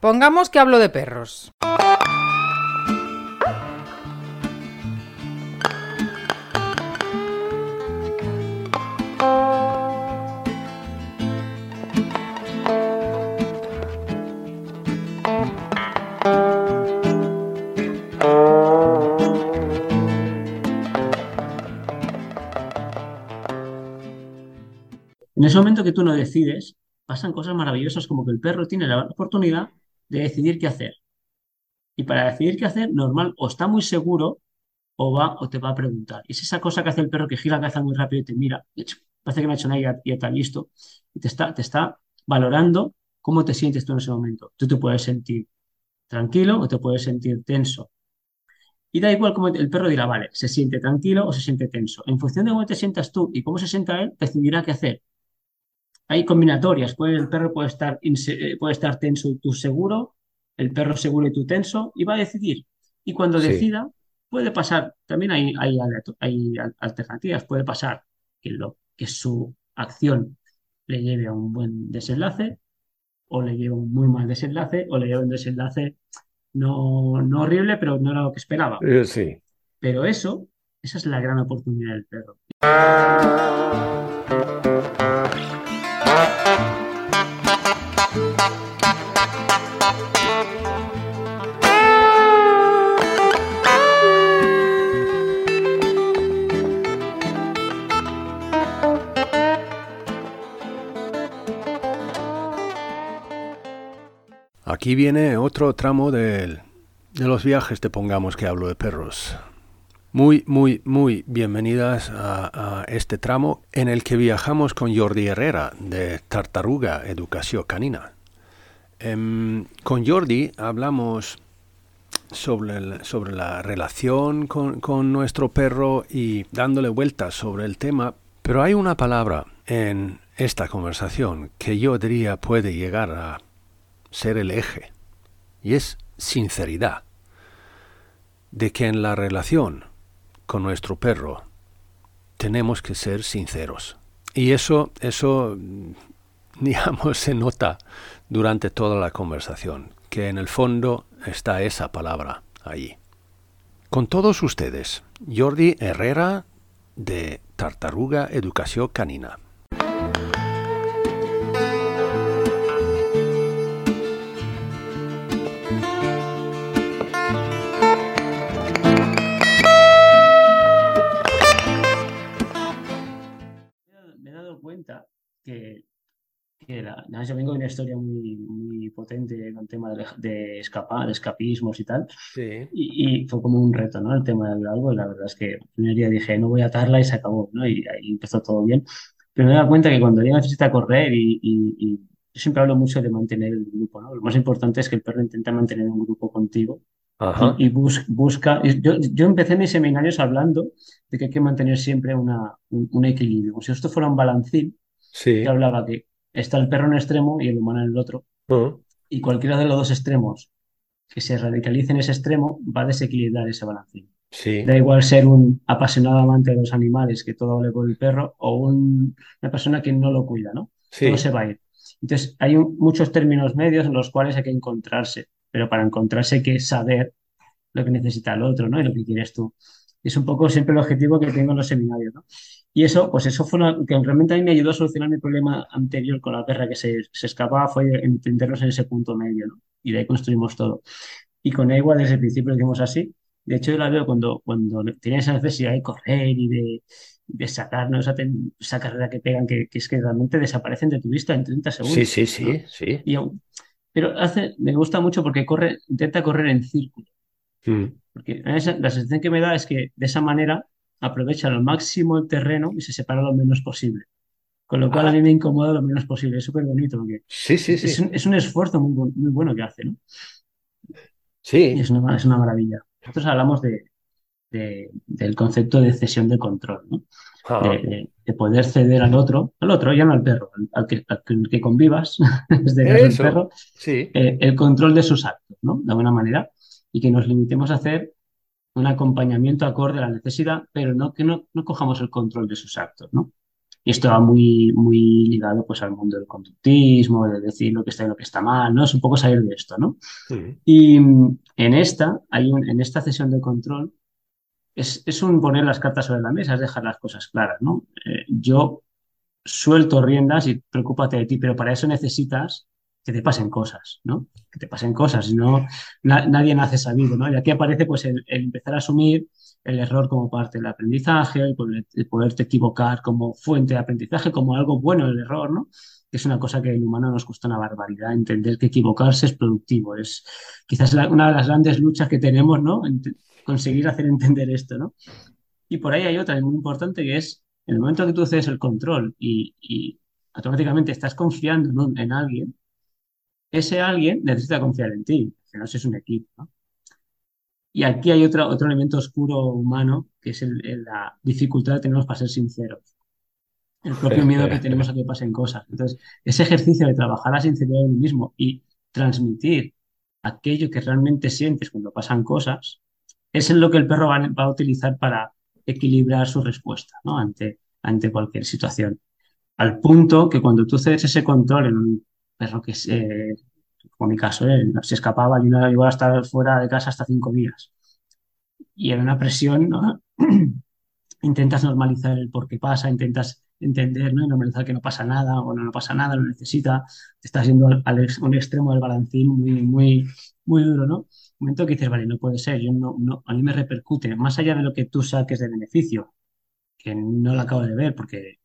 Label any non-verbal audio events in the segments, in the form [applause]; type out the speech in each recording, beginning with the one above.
Pongamos que hablo de perros. En ese momento que tú no decides, pasan cosas maravillosas como que el perro tiene la oportunidad de decidir qué hacer. Y para decidir qué hacer, normal, o está muy seguro o va o te va a preguntar. Y es esa cosa que hace el perro que gira la cabeza muy rápido y te mira, parece que no ha hecho nada y ya está listo, y te está, te está valorando cómo te sientes tú en ese momento. Tú te puedes sentir tranquilo o te puedes sentir tenso. Y da igual cómo el perro dirá, vale, se siente tranquilo o se siente tenso. En función de cómo te sientas tú y cómo se sienta él, decidirá qué hacer. Hay combinatorias, el perro puede estar, eh, puede estar tenso y tú seguro, el perro seguro y tú tenso, y va a decidir. Y cuando decida, puede pasar, también hay, hay, hay, alternativas, puede pasar que, lo, que su acción le lleve a un buen desenlace, o le lleve a un muy mal desenlace, o le lleve a un desenlace no, no horrible, pero no era lo que esperaba. Eh, sí. Pero eso, esa es la gran oportunidad del perro. Aquí viene otro tramo de, los viajes, te pongamos que hablo de perros. Muy, muy, muy bienvenidas a, este tramo en el que viajamos con Jordi Herrera de Tartaruga Educación Canina. Em, con Jordi hablamos sobre, sobre la relación con, con nuestro perro y dándole vueltas sobre el tema, pero hay una palabra en esta conversación que yo diría puede llegar a ser el eje, y es sinceridad, de que en la relación con nuestro perro tenemos que ser sinceros. Y eso, eso, [laughs] digamos, se nota durante toda la conversación, que en el fondo está esa palabra allí. Con todos ustedes, Jordi Herrera de Tartaruga Educación Canina. Yo vengo de una historia muy, muy potente con el tema de, de, escapar, de escapismos y tal. Y, fue como un reto, ¿no? El tema del algo. Y la verdad es que el primer día dije, no voy a atarla y se acabó, ¿no? Y ahí empezó todo bien. Pero me he dado cuenta que cuando ella necesita correr y, y, yo siempre hablo mucho de mantener el grupo, ¿no? Lo más importante es que el perro intenta mantener un grupo contigo y, busca. Yo, yo, empecé mis seminarios hablando de que hay que mantener siempre una, un, equilibrio. Como si esto fuera un balancín, sí. yo hablaba que está el perro en un extremo y el humano en el otro. Y cualquiera de los dos extremos que se radicalice en ese extremo va a desequilibrar ese balance. Sí. Da igual ser un apasionado amante de los animales que todo hable por el perro o una persona que no lo cuida, ¿no? Todo se va a ir. Entonces, hay muchos términos medios en los cuales hay que encontrarse, pero para encontrarse hay que saber lo que necesita el otro, ¿no? Y lo que quieres tú. Es un poco siempre el objetivo que tengo en los seminarios, ¿no? Y eso, pues eso fue lo que realmente a mí me ayudó a solucionar mi problema anterior con la perra que se, se escapaba, fue entendernos en ese punto medio, ¿no? Y de ahí construimos todo. Y con ella desde el principio lo hicimos así. De hecho, yo la veo cuando, cuando tiene esa necesidad de correr y de, de sacarnos esa, esa, carrera que pegan, que, que, es que realmente desaparecen de tu vista en 30 segundos. Sí, sí, sí, sí. pero hace, me gusta mucho porque corre, intenta correr en círculo. Mm. Porque la sensación que me da es que de esa manera aprovecha al máximo el terreno y se separa lo menos posible. Con lo cual a mí me incomoda lo menos posible. Es súper bonito. Porque sí, sí, sí. Es, un, esfuerzo muy, muy, bueno que hace, ¿no? Sí. Y es una, es una maravilla. Nosotros hablamos de, del concepto de cesión de control, ¿no? De, poder ceder al otro, al otro, ya no al perro, al, que, que, convivas, [laughs] desde el perro, sí. Eh, el control de sus actos, ¿no? De alguna manera, y que nos limitemos a hacer un acompañamiento acorde a la necesidad, pero no que no, no cojamos el control de sus actos, ¿no? Y esto va muy, muy ligado pues, al mundo del conductismo, de decir lo que está y lo que está mal, ¿no? Es un poco salir de esto, ¿no? Y en esta, hay un, en esta sesión de control, es, es, un poner las cartas sobre la mesa, es dejar las cosas claras, ¿no? Eh, yo suelto riendas y preocúpate de ti, pero para eso necesitas que te pasen cosas, ¿no? Que te pasen cosas, y no, nadie nace sabido, ¿no? Y aquí aparece pues el, empezar a asumir el error como parte del aprendizaje, el, poderte equivocar como fuente de aprendizaje, como algo bueno el error, ¿no? Que es una cosa que en humano nos cuesta una barbaridad, entender que equivocarse es productivo, es quizás una de las grandes luchas que tenemos, ¿no? conseguir hacer entender esto, ¿no? Y por ahí hay otra muy importante que es en el momento que tú cedes el control y, automáticamente estás confiando en alguien, ese alguien necesita confiar en ti, que no es un equipo. Y aquí hay otro, otro elemento oscuro humano, que es la dificultad que tenemos para ser sinceros. El propio miedo que tenemos a que pasen cosas. Entonces, ese ejercicio de trabajar la sinceridad en uno mismo y transmitir aquello que realmente sientes cuando pasan cosas, es en lo que el perro va, a utilizar para equilibrar su respuesta ¿no? ante, ante cualquier situación. Al punto que cuando tú cedes ese control en un perro que, se, como mi caso, ¿eh? se escapaba y no llegó a estar fuera de casa hasta cinco días. Y en una presión, [clears throat] intentas normalizar el por qué pasa, intentas entender, ¿no? Y normalizar que no pasa nada o no, no pasa nada, lo necesita, te estás yendo al, un extremo del balancín muy, muy, muy duro, ¿no? Un momento que dices, vale, no puede ser, yo no, no, a mí me repercute, más allá de lo que tú saques de beneficio, que no lo acabo de ver porque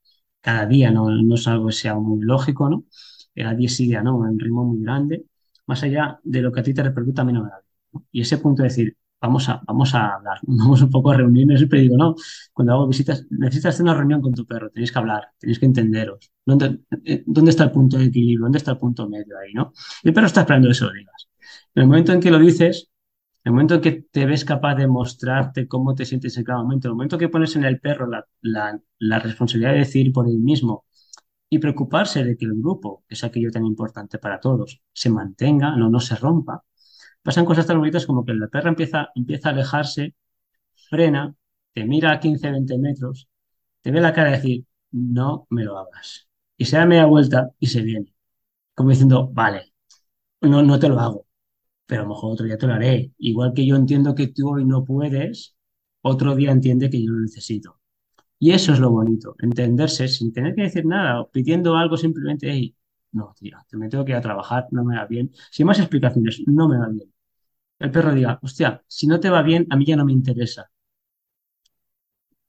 cada día no, no es algo que sea muy lógico, ¿no? Era día sí, día no, un ritmo muy grande, más allá de lo que a ti te repercuta, a mí no Y ese punto de decir, vamos a, vamos a hablar, [laughs] vamos un poco a reunirnos, siempre digo, no, cuando hago visitas, necesitas hacer una reunión con tu perro, tenéis que hablar, tenéis que entenderos. ¿Dónde, eh, ¿Dónde está el punto de equilibrio? ¿Dónde está el punto medio ahí, no? el perro está esperando eso digas. En el momento en que lo dices, en el momento en que te ves capaz de mostrarte cómo te sientes en cada momento, en el momento que pones en el perro la, la, la responsabilidad de decir por él mismo, y preocuparse de que el grupo, que es aquello tan importante para todos, se mantenga, no, no se rompa. Pasan cosas tan bonitas como que la perra empieza, empieza a alejarse, frena, te mira a 15, 20 metros, te ve la cara y decir, no me lo hagas. Y se da media vuelta y se viene. Como diciendo, vale, no, no te lo hago, pero a lo mejor otro día te lo haré. Igual que yo entiendo que tú hoy no puedes, otro día entiende que yo lo necesito. Y eso es lo bonito, entenderse sin tener que decir nada pidiendo algo simplemente, no, tío, te me tengo que a trabajar, no me va bien. Sin más explicaciones, no me va bien. El perro diga, hostia, si no te va bien, a mí ya no me interesa.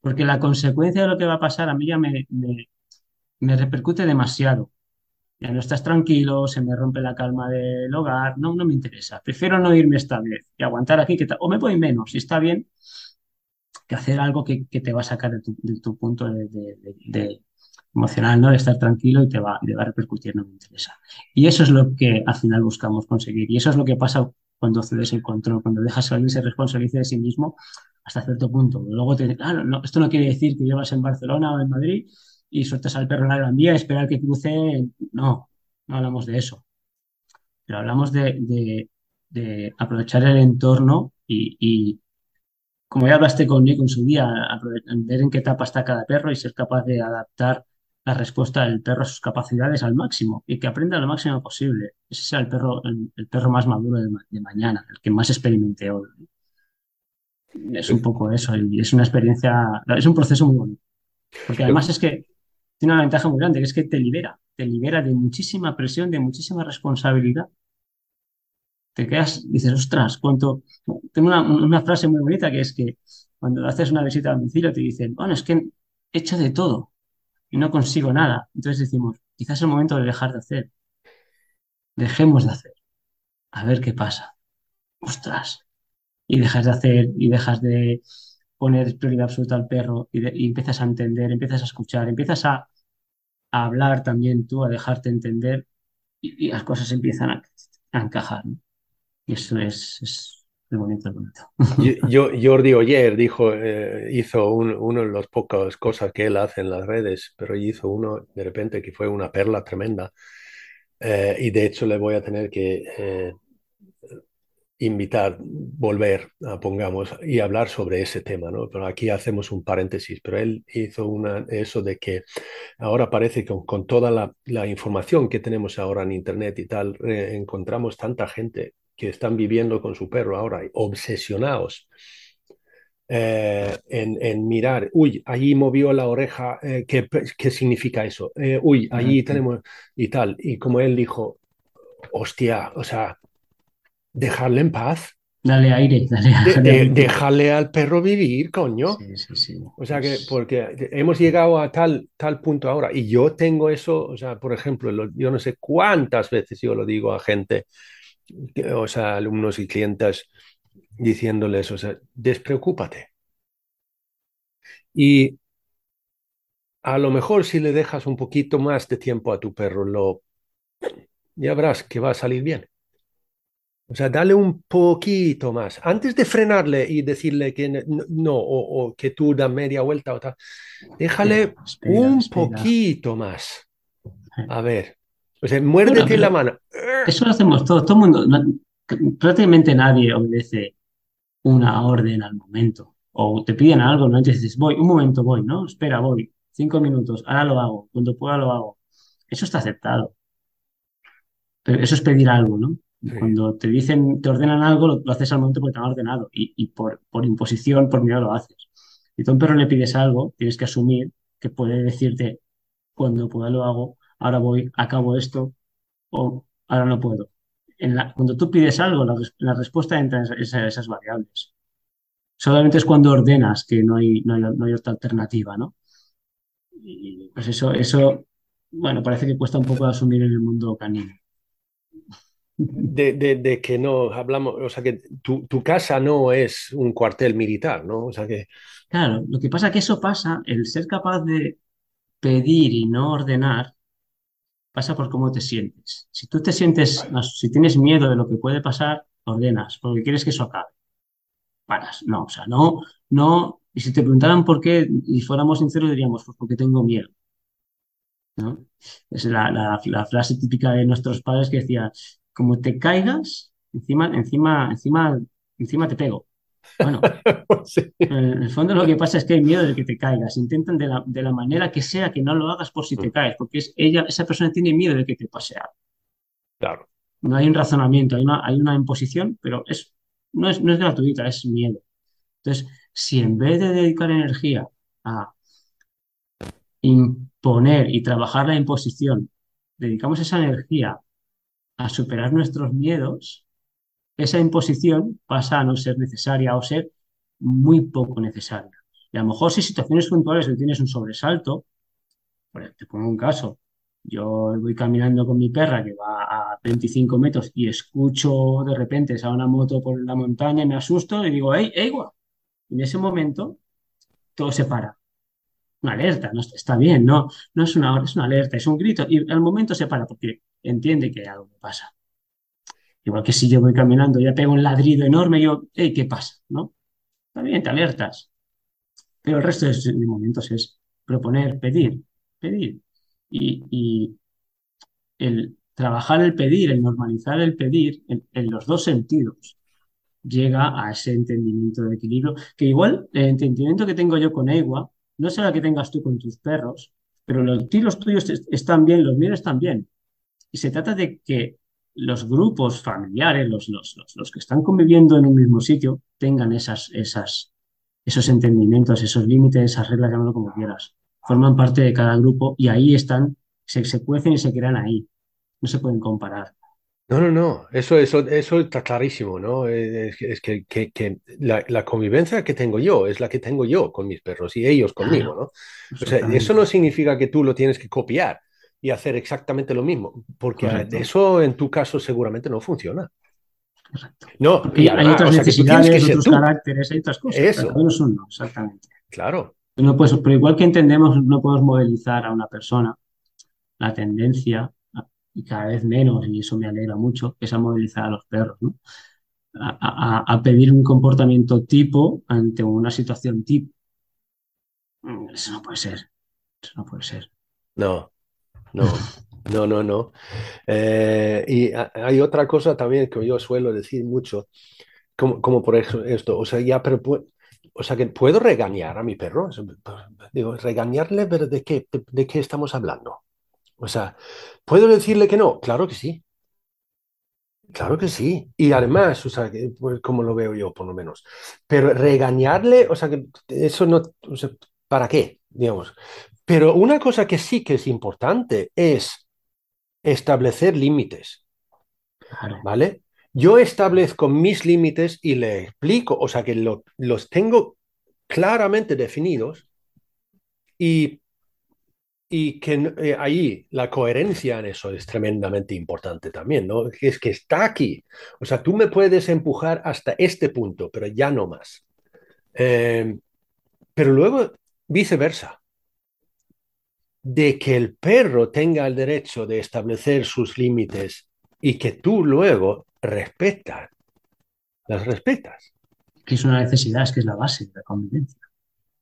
Porque la consecuencia de lo que va a pasar a mí ya me, me, repercute demasiado. Ya no estás tranquilo, se me rompe la calma del hogar, no, no me interesa. Prefiero no irme esta vez y aguantar aquí, que o me voy menos, si está bien, que hacer algo que, te va a sacar de tu, punto de, emocional, ¿no? De estar tranquilo y te va, va a repercutir, no me interesa. Y eso es lo que al final buscamos conseguir. Y eso es lo que pasa cuando cedes el control, cuando dejas que alguien se responsabilice de sí mismo hasta cierto punto. Luego te claro, no, esto no quiere decir que llevas en Barcelona o en Madrid y sueltas al perro en la Gran Vía esperar que cruce. No, no hablamos de eso. Pero hablamos de, aprovechar el entorno y, como ya hablaste conmigo en su día, ver en qué etapa está cada perro y ser capaz de adaptar la respuesta del perro a sus capacidades al máximo y que aprenda lo máximo posible. Ese sea el perro, el, perro más maduro de, mañana, el que más experimente hoy. Es un poco eso y es una experiencia, es un proceso muy bonito. Porque además es que tiene una ventaja muy grande, que es que te libera, te libera de muchísima presión, de muchísima responsabilidad te quedas, dices, ostras, cuánto. Tengo una, frase muy bonita que es que cuando haces una visita a domicilio te dicen, bueno, es que he hecho de todo y no consigo nada. Entonces decimos, quizás es el momento de dejar de hacer. Dejemos de hacer. A ver qué pasa. Ostras. Y dejas de hacer y dejas de poner prioridad absoluta al perro y, empiezas a entender, empiezas a escuchar, empiezas a, hablar también tú, a dejarte entender y, las cosas empiezan a, encajar. Y eso es, es bonito, bonito. Yo, [laughs] Jordi Oyer dijo, eh, hizo uno de las pocas cosas que él hace en las redes, pero hizo uno de repente que fue una perla tremenda. Eh, y de hecho le voy a tener que eh, invitar, volver, a, pongamos, y hablar sobre ese tema, ¿no? Pero aquí hacemos un paréntesis, pero él hizo una, eso de que ahora parece que con, toda la, información que tenemos ahora en Internet y tal, encontramos tanta gente que están viviendo con su perro ahora, obsesionados. Eh, en, mirar, uy, allí movió la oreja, eh, ¿qué, ¿qué, significa eso? Eh, uy, allí tenemos y tal. Y como él dijo, hostia, o sea, dejarle en paz. Dale aire, dale aire. dejarle al perro vivir, coño. Sí, sí, sí. O sea que, porque hemos llegado a tal, tal punto ahora, y yo tengo eso, o sea, por ejemplo, yo no sé cuántas veces yo lo digo a gente, o sea, alumnos y clientes, diciéndoles, o sea, despreocúpate. Y a lo mejor si le dejas un poquito más de tiempo a tu perro, lo, ya verás que va a salir bien. O sea, dale un poquito más. Antes de frenarle y decirle que no, o, que tú da media vuelta o tal, déjale un poquito más. A ver. O sea, muérdete la mano. Eso lo hacemos todos. Todo el mundo, prácticamente nadie obedece una orden al momento. O te piden algo, ¿no? Entonces dices, voy, un momento voy, ¿no? Espera, voy. Cinco minutos, ahora lo hago. Cuando pueda lo hago. Eso está aceptado. Pero eso es pedir algo, ¿no? Cuando te dicen, te ordenan algo, lo, haces al momento porque te han ordenado y, por, por, imposición, por miedo lo haces. Si tú a un perro le pides algo, tienes que asumir que puede decirte, cuando pueda lo hago, ahora voy, acabo esto o ahora no puedo. En la, cuando tú pides algo, la, respuesta entra en esas, variables. Solamente es cuando ordenas que no hay, no hay, no hay otra alternativa, ¿no? Y pues eso, eso, bueno, parece que cuesta un poco asumir en el mundo canino de, que no hablamos, o sea, que tu, casa no es un cuartel militar, ¿no? O sea que... Claro, lo que pasa es que eso pasa, el ser capaz de pedir y no ordenar, pasa por cómo te sientes. Si tú te sientes, si tienes miedo de lo que puede pasar, ordenas, porque quieres que eso acabe. Paras, no, o sea, no, no, y si te preguntaran por qué, y fuéramos sinceros, diríamos, pues porque tengo miedo. Es la, la, frase típica de nuestros padres que decía, como te caigas, encima, encima, encima, encima te pego. Bueno, [laughs] en el fondo lo que pasa es que hay miedo de que te caigas. Intentan de la, de la, manera que sea que no lo hagas por si te mm. caes, porque es ella, esa persona tiene miedo de que te pase algo. Claro. No hay un razonamiento, hay una, hay una imposición, pero es, no, es, no es gratuita, es miedo. Entonces, si en vez de dedicar energía a imponer y trabajar la imposición, dedicamos esa energía a superar nuestros miedos, esa imposición pasa a no ser necesaria o ser muy poco necesaria. Y a lo mejor si situaciones puntuales que tienes un sobresalto, te pongo un caso, yo voy caminando con mi perra que va a 25 metros y escucho de repente a una moto por la montaña y me asusto y digo, ¡ey, ey, guau! En ese momento todo se para. Una alerta, no, está bien, no, no es una, es una alerta, es un grito y al momento se para porque entiende que algo pasa. Igual que si yo voy caminando, ya pego un ladrido enorme, yo, hey, ¿qué pasa? ¿No? También te alertas. Pero el resto de momentos es proponer, pedir, pedir. Y, el trabajar el pedir, el normalizar el pedir en, los dos sentidos, llega a ese entendimiento de equilibrio, que igual el entendimiento que tengo yo con Ewa no será que tengas tú con tus perros, pero los tiros tuyos están bien, los míos están bien. Y se trata de que los grupos familiares, los, los, los, que están conviviendo en un mismo sitio, tengan esas, esas, esos entendimientos, esos límites, esas reglas, llámalo como quieras. Forman parte de cada grupo y ahí están, se, se cuecen y se crean ahí. No se pueden comparar. No, no, no, eso, eso, eso está clarísimo, ¿no? Es, que, que, que la, la, convivencia que tengo yo es la que tengo yo con mis perros y ellos conmigo, ¿no? O sea, eso no significa que tú lo tienes que copiar y hacer exactamente lo mismo, porque eso en tu caso seguramente no funciona. No, y hay otras necesidades, otros caracteres, hay otras cosas. Eso. no son exactamente. Claro. No pero igual que entendemos, no podemos modelizar a una persona la tendencia, y cada vez menos, y eso me alegra mucho, es a modelizar a los perros, ¿no? a, a pedir un comportamiento tipo ante una situación tipo. Eso no puede ser. Eso no puede ser. No, no. No, no, no. Eh, y hay otra cosa también que yo suelo decir mucho, como, por eso esto, o sea, ya, pero o sea, que puedo regañar a mi perro. Digo, regañarle, pero ¿de qué, de, qué estamos hablando? O sea, ¿puedo decirle que no? Claro que sí. Claro que sí. Y además, o sea, pues, como lo veo yo, por lo menos. Pero regañarle, o sea, que eso no, o sea, ¿para qué? Digamos. Pero una cosa que sí que es importante es establecer límites. ¿Vale? Yo establezco mis límites y le explico, o sea que los tengo claramente definidos y, y que eh, ahí la coherencia en eso es tremendamente importante también, ¿no? Es que está aquí. O sea, tú me puedes empujar hasta este punto, pero ya no más. Em, pero luego viceversa de que el perro tenga el derecho de establecer sus límites y que tú luego respetas, las respetas. Que es una necesidad, es que es la base de la convivencia.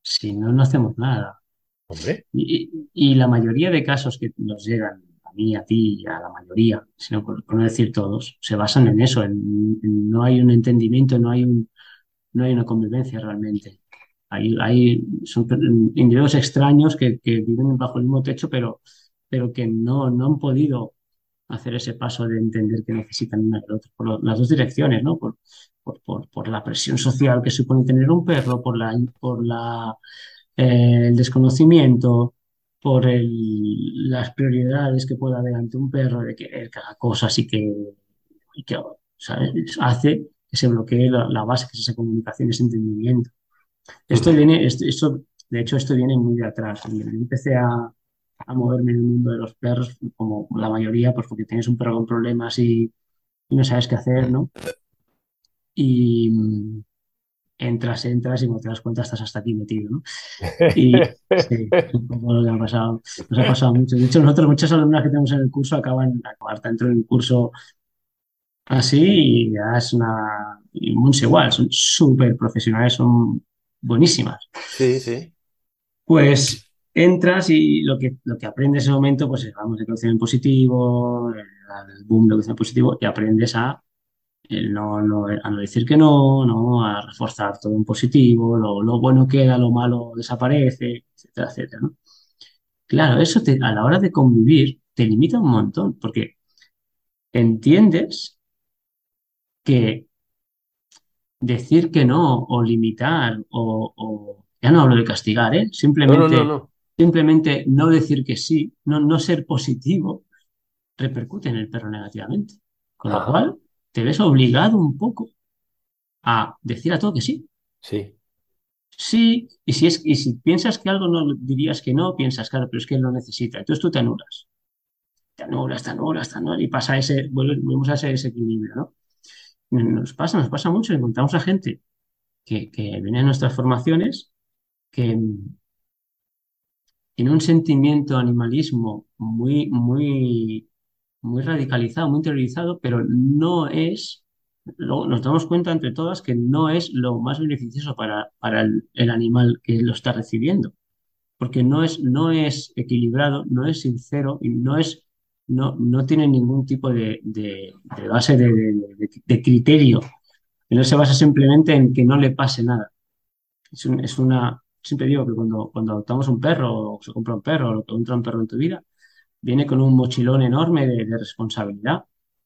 Si no, no hacemos nada. Hombre. Y, la mayoría de casos que nos llegan, a mí, a ti, a la mayoría, sino por, no decir todos, se basan en eso, en, no hay un entendimiento, no hay, un, no hay una convivencia realmente. Hay, individuos extraños que, que, viven bajo el mismo techo, pero, pero que no, no han podido hacer ese paso de entender que necesitan una y otra, por las dos direcciones, ¿no? Por, por, por, la presión social que supone tener un perro, por, la, por la, eh, el desconocimiento, por el, las prioridades que pueda haber ante un perro, de que haga cosas y que, y que hace que se bloquee la, base, que es esa comunicación, ese entendimiento. Esto viene, esto, de hecho, esto viene muy de atrás. Yo empecé a, a moverme en el mundo de los perros, como la mayoría, pues porque tienes un perro con problemas y, no sabes qué hacer, ¿no? Y mm, entras, entras y cuando te das cuenta estás hasta aquí metido, ¿no? [laughs] Y sí, un poco lo que ha pasado, nos ha pasado mucho. De hecho, nosotros, muchas alumnas que tenemos en el curso acaban, acabar dentro del curso así y ya es una... Y igual, son súper profesionales, son buenísimas. Sí, sí. Pues entras y lo que, lo que aprendes en ese momento, pues es, vamos, de en positivo, el, boom de en positivo, y aprendes a, no, no, a no decir que no, no, a reforzar todo en positivo, lo, lo bueno queda, lo malo desaparece, etcétera, etcétera, ¿no? Claro, eso te, a la hora de convivir te limita un montón, porque entiendes que decir que no, o limitar, o, ya no hablo de castigar, ¿eh? simplemente simplemente no decir que sí, no, no ser positivo, repercute en el perro negativamente. Con lo cual, te ves obligado un poco a decir a todo que sí. Sí. Sí, y si, es, y si piensas que algo no dirías que no, piensas, claro, pero es que él lo necesita. Entonces tú te anulas. Te anulas, te anulas, te anulas, y pasa ese, volvemos a ese desequilibrio, ¿no? Nos pasa, nos pasa mucho, encontramos a gente que, viene a nuestras formaciones que, tiene un sentimiento animalismo muy, muy, muy radicalizado, muy interiorizado, pero no es, nos damos cuenta entre todas que no es lo más beneficioso para, para el, animal que lo está recibiendo, porque no es, no es equilibrado, no es sincero y no es, no, no tiene ningún tipo de, de, base de, criterio, que no se basa simplemente en que no le pase nada. Es, es una, siempre digo que cuando, cuando adoptamos un perro o se compra un perro o entra un perro en tu vida, viene con un mochilón enorme de, responsabilidad,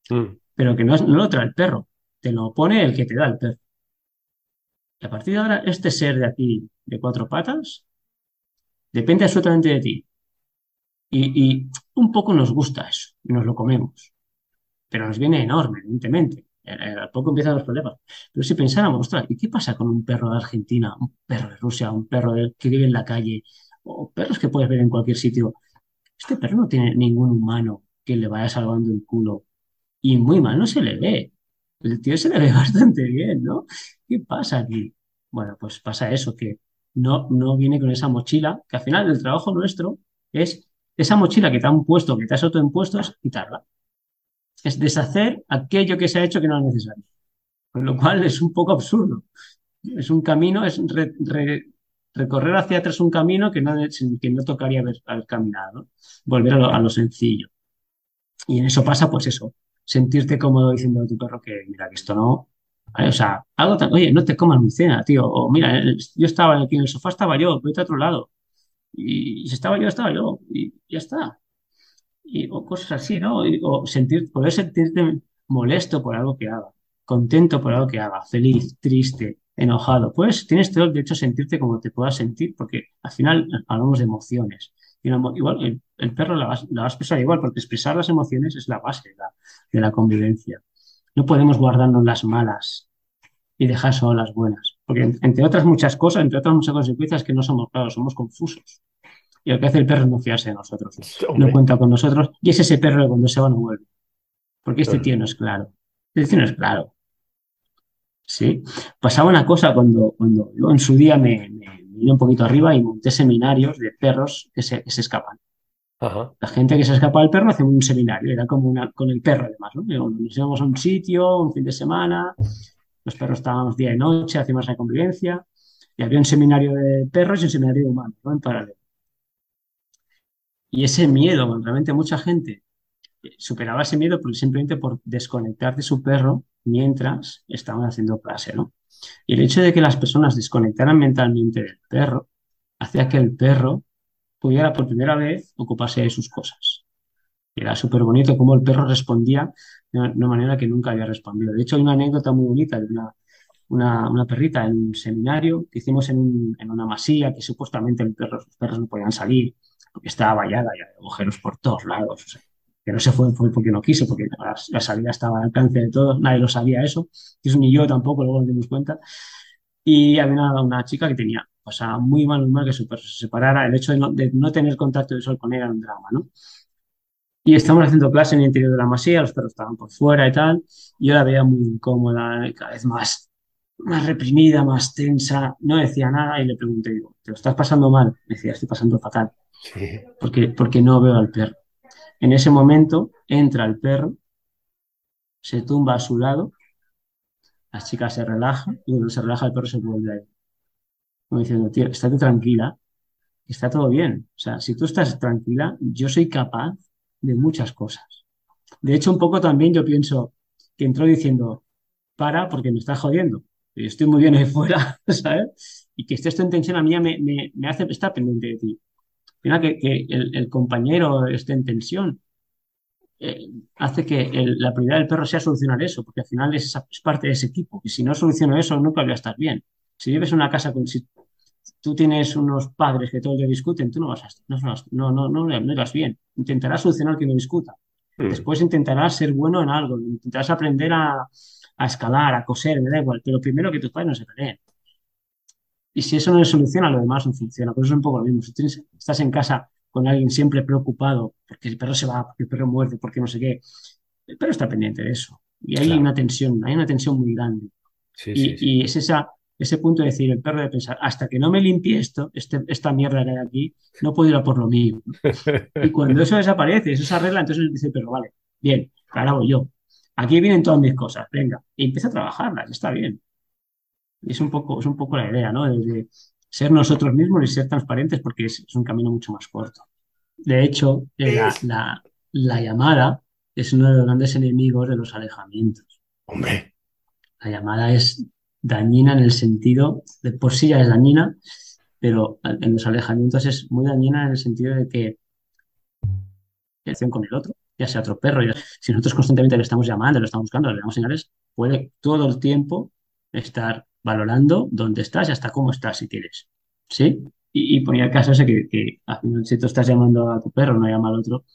mm. pero que no, es, no lo trae el perro, te lo pone el que te da el perro. Y a partir de ahora, este ser de aquí, de cuatro patas, depende absolutamente de ti. Y, y un poco nos gusta eso, nos lo comemos, pero nos viene enorme, evidentemente. Eh, a poco empiezan los problemas. Pero si pensáramos, ostras, ¿y qué pasa con un perro de Argentina, un perro de Rusia, un perro que vive en la calle, o perros que puedes ver en cualquier sitio? Este perro no tiene ningún humano que le vaya salvando el culo. Y muy mal no se le ve. El tío se le ve [laughs] bastante bien, ¿no? ¿Qué pasa aquí? Bueno, pues pasa eso, que no, no viene con esa mochila, que al final el trabajo nuestro es esa mochila que te han puesto, que te has autoimpuesto, es quitarla es deshacer aquello que se ha hecho que no es necesario. Con lo cual es un poco absurdo. Es un camino, es recorrer hacia atrás un camino que no, que no tocaría haber, caminado. Volver a lo, sencillo. Y en eso pasa, pues eso, sentirte cómodo diciendo a tu perro que, mira, que esto no, o sea, algo tan, oye, no te comas mi cena, tío, o mira, yo estaba aquí en el sofá, estaba yo, vete a otro lado, y, si estaba yo, estaba yo, y ya está. Y, o cosas así, ¿no? o sentir, poder sentirte molesto por algo que haga, contento por algo que haga, feliz, triste, enojado. Pues tienes todo el derecho a sentirte como te puedas sentir, porque al final hablamos de emociones. Y igual el, perro la va, a expresar igual, porque expresar las emociones es la base de la, convivencia. No podemos guardarnos las malas y dejar solo las buenas. Porque entre otras muchas cosas, entre otras muchas consecuencias, que no somos claros, somos confusos. Y lo que hace el perro es no fiarse de nosotros. No cuenta con nosotros. Y es ese perro que cuando se va no vuelve. Porque este tío no es claro. Este tío no es claro. ¿Sí? Pasaba una cosa cuando, cuando yo en su día me, me, un poquito arriba y monté seminarios de perros que se, escapan. La gente que se escapa del perro hace un seminario, era como una, con el perro además, ¿no? Nos íbamos a un sitio, un fin de semana, los perros estábamos día y noche, hacíamos la convivencia, y había un seminario de perros y un seminario de humanos, ¿no? En paralelo. Y ese miedo, realmente mucha gente superaba ese miedo simplemente por desconectar de su perro mientras estaban haciendo clase, ¿no? Y el hecho de que las personas desconectaran mentalmente del perro hacía que el perro pudiera por primera vez ocuparse de sus cosas. Era súper bonito cómo el perro respondía de una manera que nunca había respondido. De hecho, hay una anécdota muy bonita de una, una, perrita en un seminario que hicimos en, una masía que supuestamente el perro, los perros no podían salir porque estaba vallada y había agujeros por todos lados que no se fue, fue porque no quiso, porque la, salida estaba al alcance de todos, nadie lo sabía eso, ni yo tampoco, luego nos dimos cuenta. Y había una, una chica que tenía, o sea, muy mal, mal que su perro se separara, el hecho de no, de no tener contacto visual con ella era un drama, ¿no? Y estamos haciendo clase en el interior de la masía, los perros estaban por fuera y tal, y yo la veía muy incómoda, cada vez más, más reprimida, más tensa, no decía nada y le pregunté, digo, ¿te lo estás pasando mal? Me decía, estoy pasando fatal, sí. porque, porque no veo al perro. En ese momento entra el perro, se tumba a su lado, la chica se relaja y cuando se relaja el perro se vuelve ahí. Como diciendo, tío, estate tranquila, está todo bien. O sea, si tú estás tranquila, yo soy capaz de muchas cosas. De hecho, un poco también yo pienso que entró diciendo, para porque me estás jodiendo. Yo estoy muy bien ahí fuera, [laughs] ¿sabes? Y que estés en tensión a mí me, me, hace estar pendiente de ti que, el, compañero esté en tensión, eh, hace que la prioridad del perro sea solucionar eso, porque al final es, parte de ese equipo. Y si no soluciono eso, nunca voy a estar bien. Si vives en una casa con... Tú tienes unos padres que todo el día discuten, tú no vas a no, no, no, no, no irás bien. Intentarás solucionar que no discuta. Mm. Después intentarás ser bueno en algo, intentarás aprender a, a escalar, a coser, me da igual. Pero primero que tus padres no se peleen. Y si eso no le soluciona, lo demás no funciona. Por eso es un poco lo mismo. Si estás en casa con alguien siempre preocupado porque el perro se va, porque el perro muerde, porque no sé qué, el perro está pendiente de eso. Y hay una tensión, hay una tensión muy grande. y, es esa, ese punto de decir, el perro de pensar, hasta que no me limpie esto, este, esta mierda que hay aquí, no puedo ir a por lo mío. [laughs] y cuando eso desaparece, eso se arregla, entonces dice el perro, vale, bien, ahora voy yo. Aquí vienen todas mis cosas, venga, y empieza a trabajarlas, está bien. Y es un poco, es un poco la idea, ¿no? De, ser nosotros mismos y ser transparentes porque es, un camino mucho más corto. De hecho, la, la, llamada es uno de los grandes enemigos de los alejamientos. Hombre. La llamada es dañina en el sentido, de por sí ya es dañina, pero en los alejamientos es muy dañina en el sentido de que relación con el otro, ya sea otro perro, si nosotros constantemente le estamos llamando, le estamos buscando, le damos señales, puede todo el tiempo estar valorando dónde estás y hasta cómo estás si quieres. ¿Sí? Y, ponía el caso ese que, que si tú estás llamando a tu perro, no llama al otro,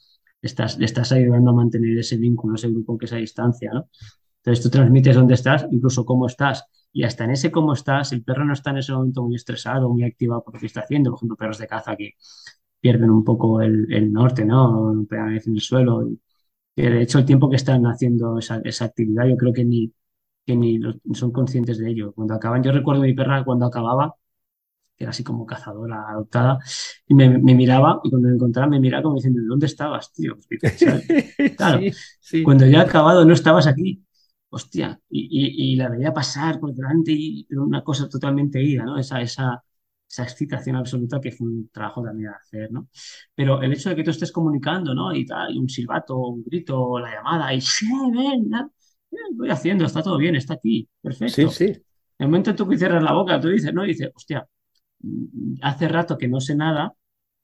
estás, le estás ayudando a mantener ese vínculo, ese grupo, que esa distancia, ¿no? Entonces tú transmites dónde estás, incluso cómo estás. Y hasta en ese cómo estás, el perro no está en ese momento muy estresado, muy activado por lo que está haciendo. Por ejemplo, perros de caza que pierden un poco el, norte, ¿no? Pegan en el suelo. Y, de hecho, el tiempo que están haciendo esa, esa actividad, yo creo que ni, que ni son conscientes de ello. Cuando acaban, yo recuerdo mi perra cuando acababa, que era así como cazadora adoptada, y me, miraba, y cuando me encontraba me miraba como diciendo, ¿dónde estabas, tío? [laughs] Claro, cuando ya acabado no estabas aquí, hostia, y, y, la veía pasar por delante y una cosa totalmente ida, ¿no? Esa, esa, esa excitación absoluta que fue un trabajo también de hacer, ¿no? Pero el hecho de que tú estés comunicando, ¿no? Y tal, y un silbato, un grito, la llamada, y sí, ven, voy haciendo, está todo bien, está aquí, perfecto. Sí, sí. En el momento en que tú cierras la boca, tú dices, ¿no? Y dices, hostia, hace rato que no sé nada,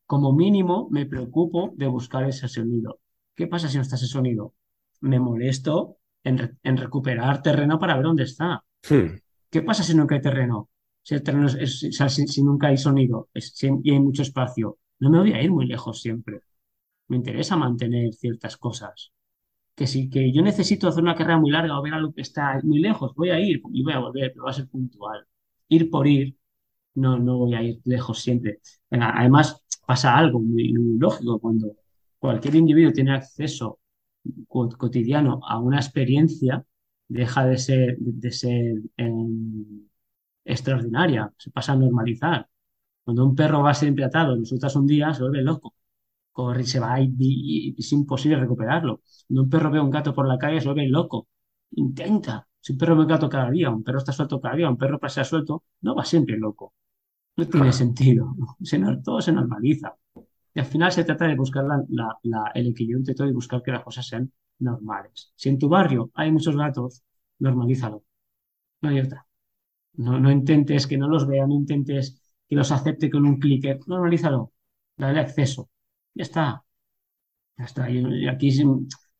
como mínimo me preocupo de buscar ese sonido. ¿Qué pasa si no está ese sonido? Me molesto en, recuperar terreno para ver dónde está. Hmm. ¿Qué pasa si nunca hay terreno? Si, el terreno si, nunca hay sonido y hay mucho espacio, no me voy a ir muy lejos siempre. Me interesa mantener ciertas cosas. Que si que yo necesito hacer una carrera muy larga o ver algo que está muy lejos, voy a ir y voy a volver, pero va a ser puntual. Ir por ir, no, no voy a ir lejos siempre. Además, pasa algo muy lógico cuando cualquier individuo tiene acceso cotidiano a una experiencia deja de ser, de ser em, extraordinaria, se pasa a normalizar. Cuando un perro va a ser empleado y lo un día, se vuelve loco. Corre y se va y, es imposible recuperarlo. Cuando un perro ve a un gato por la calle, se vuelve loco. Intenta. Si un perro ve un gato cada día, un perro está suelto cada día, un perro pasa suelto, no va siempre loco. No tiene sentido. Se, todo se normaliza. Al final se trata de buscar el equilibrio entre todo y buscar que las cosas sean normales. Si en tu barrio hay muchos gatos, normalízalo. No hay. No, no intentes que no los vean, no intentes que los acepte con un clicker. Normalízalo. Dale acceso. Ya está. Ya está. Y aquí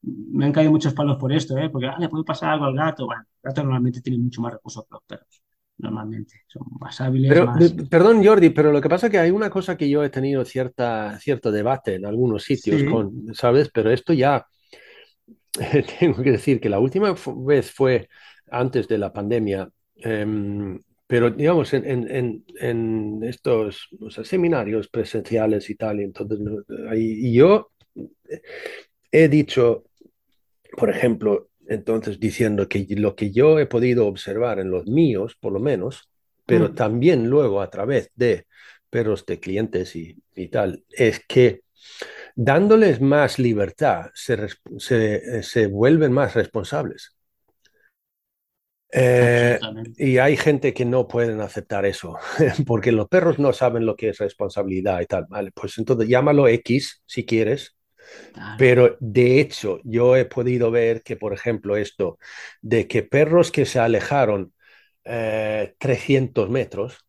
me han caído muchos palos por esto, ¿eh? porque ah, le puede pasar algo al gato. Bueno, el gato normalmente tiene mucho más recursos que los perros normalmente. Son más hábiles. Perdón, Jordi, pero lo que pasa es que hay una cosa que yo he tenido cierta, cierto debate en algunos sitios, con, ¿sabes? Pero esto ya, [laughs] tengo que decir que la última vez fue antes de la pandemia, em, pero digamos, en, en, estos seminarios presenciales y tal, y entonces, y yo he dicho, por ejemplo, entonces diciendo que lo que yo he podido observar en los míos, por lo menos, pero mm. también luego a través de perros de clientes y, tal, es que dándoles más libertad se, se, vuelven más responsables. Eh, y hay gente que no pueden aceptar eso, [laughs] porque los perros no saben lo que es responsabilidad y tal. Vale, pues entonces llámalo X si quieres, pero de hecho, yo he podido ver que, por ejemplo, esto de que perros que se alejaron 300 eh, metros,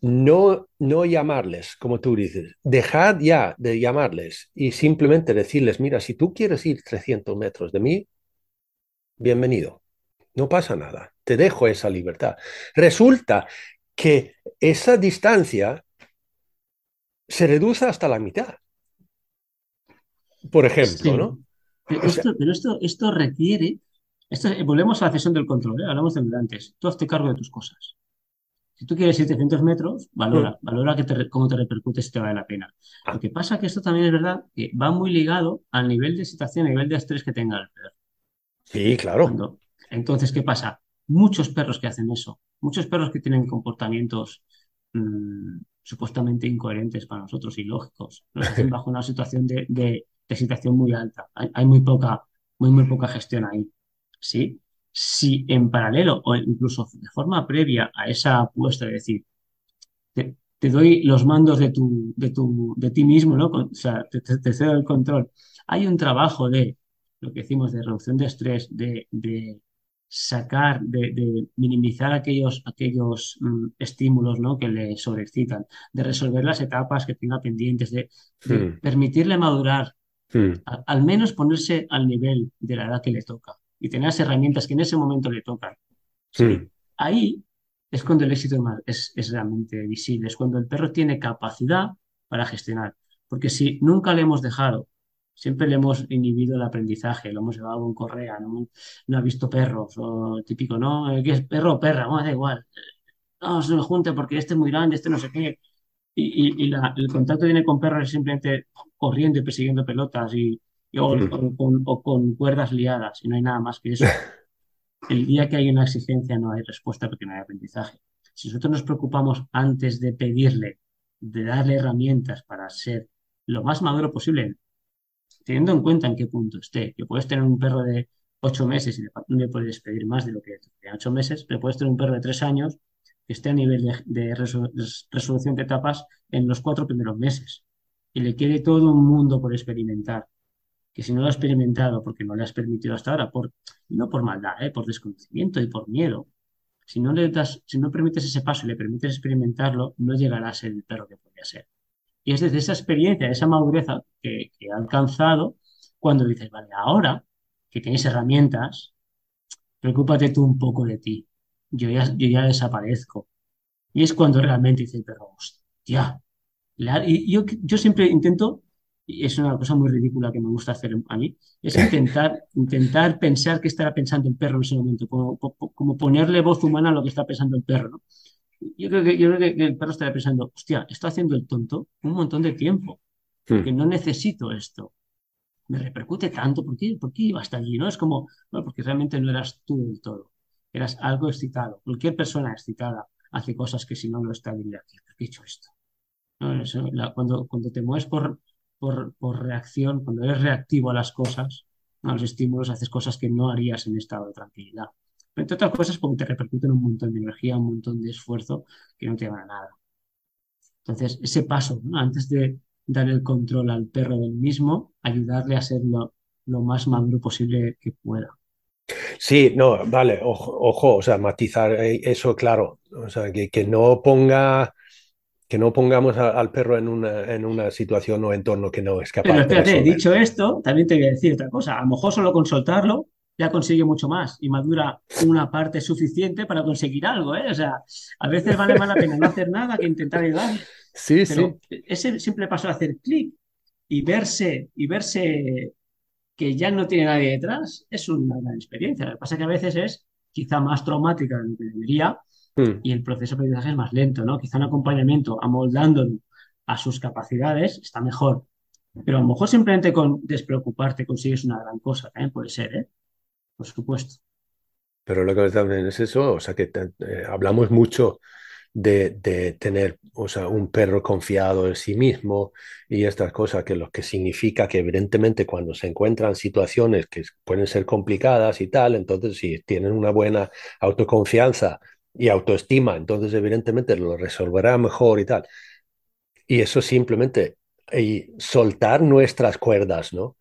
no, no llamarles, como tú dices, dejad ya de llamarles y simplemente decirles, mira, si tú quieres ir 300 metros de mí, bienvenido, no pasa nada, te dejo esa libertad. Resulta que esa distancia se reduce hasta la mitad por ejemplo, ¿no? Pero, esto, esto, requiere, esto, volvemos a la cesión del control, ¿eh? hablamos de antes, tú hazte cargo de tus cosas. Si tú quieres 700 metros, valora, mm. valora que cómo te repercute si te vale la pena. Ah. Lo que pasa es que esto también es verdad que va muy ligado al nivel de situación, al nivel de estrés que tenga el perro. Sí, claro. entonces, ¿qué pasa? Muchos perros que hacen eso, muchos perros que tienen comportamientos mm, supuestamente incoherentes para nosotros y lógicos, los hacen [laughs] bajo una situación de, de situación muy alta. Hay, muy, poca, muy, muy poca gestión ahí. ¿sí? Si en paralelo o incluso de forma previa a esa apuesta, es decir, te, doy los mandos de, tu, de, tu, de ti mismo, ¿no? O sea, te, cedo el control. Hay un trabajo de lo que decimos de reducción de estrés, de, de sacar, de, minimizar aquellos, aquellos mm, estímulos ¿no? que le sobreexcitan, de resolver las etapas que tenga pendientes, de, permitirle madurar Hmm. al menos ponerse al nivel de la edad que le toca y tener las herramientas que en ese momento le tocan. Hmm. Ahí es cuando el éxito es, es realmente visible, es cuando el perro tiene capacidad para gestionar. Porque si nunca le hemos dejado, siempre le hemos inhibido el aprendizaje, lo hemos llevado con correa, no, no ha visto perros, o típico, ¿no? Eh, ¿Qué es perro o perra? Bueno, da igual. No, se me junte porque este es muy grande, este no sé qué y, el contacto viene con perros simplemente corriendo y persiguiendo pelotas y, o, con, cuerdas liadas y no hay nada más que eso. [laughs] El día que hay una exigencia no hay respuesta porque no hay aprendizaje. Si nosotros nos preocupamos antes de pedirle, de darle herramientas para ser lo más maduro posible, teniendo en cuenta en qué punto esté, que puedes tener un perro de ocho meses y no le puedes pedir más de lo que de ocho meses, pero puedes tener un perro de tres años que esté a nivel de, resolución de etapas en los cuatro primeros meses y le quede todo un mundo por experimentar. Que si no lo ha experimentado porque no le has permitido hasta ahora, por, no por maldad, ¿eh? por desconocimiento y por miedo, si no le das, si no permites ese paso y le permites experimentarlo, no llegará a ser el perro que podría ser. Y es desde esa experiencia, esa madurez que, que ha alcanzado, cuando dices, vale, ahora que tienes herramientas, preocúpate tú un poco de ti. Yo ya, yo ya desaparezco. Y es cuando realmente dice el perro, hostia. y yo, yo siempre intento, y es una cosa muy ridícula que me gusta hacer a mí, es [laughs] intentar, intentar pensar qué estará pensando el perro en ese momento, como, como ponerle voz humana a lo que está pensando el perro, ¿no? Yo creo que, yo creo que el perro estará pensando, hostia, estoy haciendo el tonto un montón de tiempo, hmm. que no necesito esto me repercute tanto? ¿Por qué, ¿Por qué iba hasta allí? ¿no? Es como, bueno, porque realmente no eras tú del todo, eras algo excitado. Cualquier persona excitada hace cosas que si no lo está diría, ¿por qué he hecho esto? cuando, te mueves por, reacción, cuando eres reactivo a las cosas, a los estímulos, haces cosas que no harías en estado de tranquilidad. Entre otras cosas, porque te repercuten un montón de energía, un montón de esfuerzo que no te van a nada. Entonces, ese paso, antes de, dar el control al perro del mismo, ayudarle a ser lo, más maduro posible que pueda. Sí, no, vale, ojo, o sea, matizar eh, eso, claro, o sea, que, que no ponga que no pongamos al perro en una, en una situación o entorno que no es capaz Pero espérate, dicho esto, también te voy a decir otra cosa. A lo mejor solo con soltarlo ya consigue mucho más y madura una parte suficiente para conseguir algo, ¿eh? O sea, a veces vale más la pena no hacer nada que intentar ayudar. Sí, sí. Ese simple paso de hacer clic y verse, y verse que ya no tiene nadie detrás es una gran experiencia. Lo que pasa es que a veces es quizá más traumática de lo que debería hmm. y el proceso de aprendizaje es más lento, ¿no? Quizá un acompañamiento amoldándolo a sus capacidades está mejor. Pero a lo mejor simplemente con despreocuparte consigues una gran cosa, también puede ser, ¿eh? Por supuesto. Pero lo que también es eso, o sea, que eh, hablamos mucho de, tener o sea, un perro confiado en sí mismo y estas cosas, que lo que significa que evidentemente cuando se encuentran situaciones que pueden ser complicadas y tal, entonces si tienen una buena autoconfianza y autoestima, entonces evidentemente lo resolverá mejor y tal. Y eso simplemente, y soltar nuestras cuerdas, ¿no?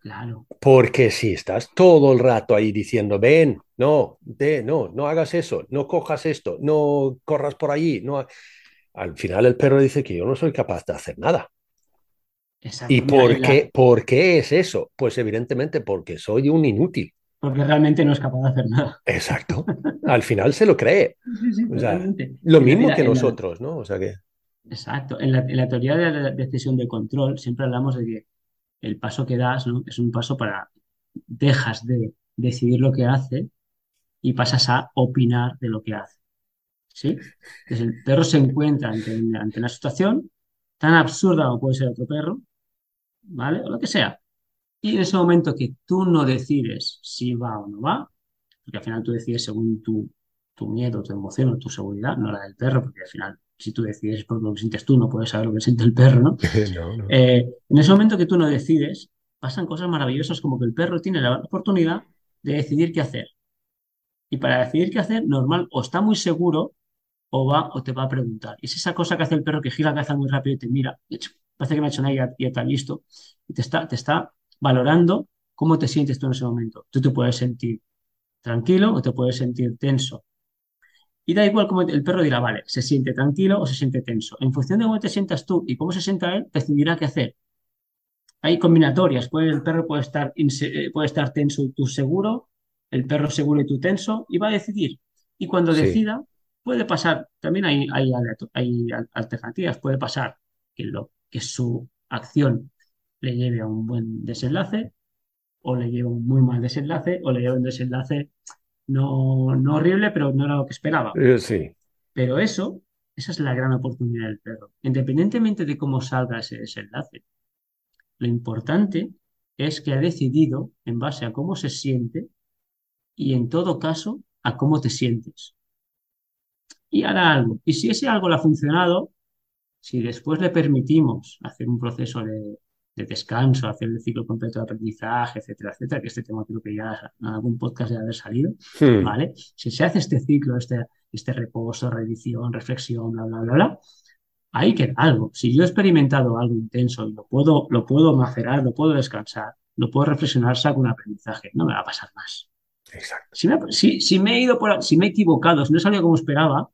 Claro. Porque si estás todo el rato ahí diciendo, ven, no, de, no, no hagas eso, no cojas esto, no corras por allí, no. Al final el perro dice que yo no soy capaz de hacer nada. ¿Y por qué, por qué es eso? Pues evidentemente porque soy un inútil. Porque realmente no es capaz de hacer nada. Exacto. Al final se lo cree. [laughs] lo mismo que nosotros, ¿no? O sea que... Exacto. En la, en la, teoría de la decisión de control siempre hablamos de que el paso que das ¿no? es un paso para, dejas de decidir lo que hace y pasas a opinar de lo que hace. ¿Sí? Entonces el perro se encuentra ante, ante una situación tan absurda como puede ser otro perro, ¿vale? O lo que sea. Y en ese momento que tú no decides si va o no va, porque al final tú decides según tu, tu miedo, tu emoción o tu seguridad, no la del perro, porque al final si tú decides por lo que sientes tú, no puedes saber lo que siente el perro, ¿no? [laughs] Eh, en ese momento que tú no decides, pasan cosas maravillosas como que el perro tiene la oportunidad de decidir qué hacer. Y para decidir qué hacer, normal, o está muy seguro o va o te va a preguntar. Y es esa cosa que hace el perro que gira la cabeza muy rápido y te mira, parece que me ha hecho nada y ya, está listo, y te está, te está valorando cómo te sientes tú en ese momento. Tú te puedes sentir tranquilo o te puedes sentir tenso. Y da igual cómo el perro dirá, vale, se siente tranquilo o se siente tenso. En función de cómo te sientas tú y cómo se sienta él, decidirá qué hacer. Hay combinatorias. Puede, el perro puede estar, eh, puede estar tenso y tú seguro, el perro seguro y tú tenso, y va a decidir. Y cuando decida, puede pasar, también hay, hay, hay, alternativas, puede pasar que, lo, que su acción le lleve a un buen desenlace, o le lleve a un muy mal desenlace, o le lleve a un desenlace no, no horrible, pero no era lo que esperaba. Eh, sí. Pero eso, esa es la gran oportunidad del perro. Independientemente de cómo salga ese desenlace, lo importante es que ha decidido en base a cómo se siente y en todo caso a cómo te sientes. Y hará algo. Y si ese algo le ha funcionado, si después le permitimos hacer un proceso de, de descanso, hacer el ciclo completo de aprendizaje, etcétera, etcétera, que este tema creo que ya en algún podcast debe haber salido. ¿vale? Si se hace este ciclo, este, este reposo, revisión, reflexión, bla, bla, bla, bla, ahí queda algo. Si yo he experimentado algo intenso y lo puedo, lo puedo macerar, lo puedo descansar, lo puedo reflexionar, saco un aprendizaje, no me va a pasar más. Exacto. Si me, si, si me he ido por, si me he equivocado, si no he salido como esperaba,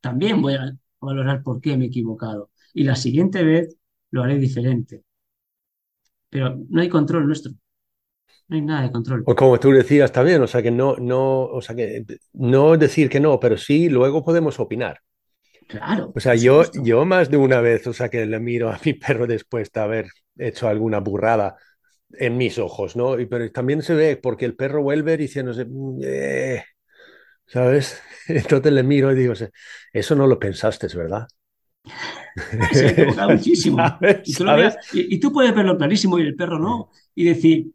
también voy a valorar por qué me he equivocado. Y la siguiente vez lo haré diferente. Pero no hay control nuestro. No hay nada de control. O como tú decías también, o sea que no, no, o sea que no decir que no, pero sí luego podemos opinar. Claro. O sea, yo, yo más de una vez, o sea que le miro a mi perro después de haber hecho alguna burrada en mis ojos, ¿no? Y, pero también se ve porque el perro vuelve diciéndose, "Mm, eh", ¿sabes? [laughs] Entonces le miro y digo, eso no lo pensaste, ¿verdad? [laughs] Se ha equivocado muchísimo. [laughs] ¿Sabes? Y tú, lo ¿Sabes? veas- y- y tú puedes verlo clarísimo y el perro no. Y decir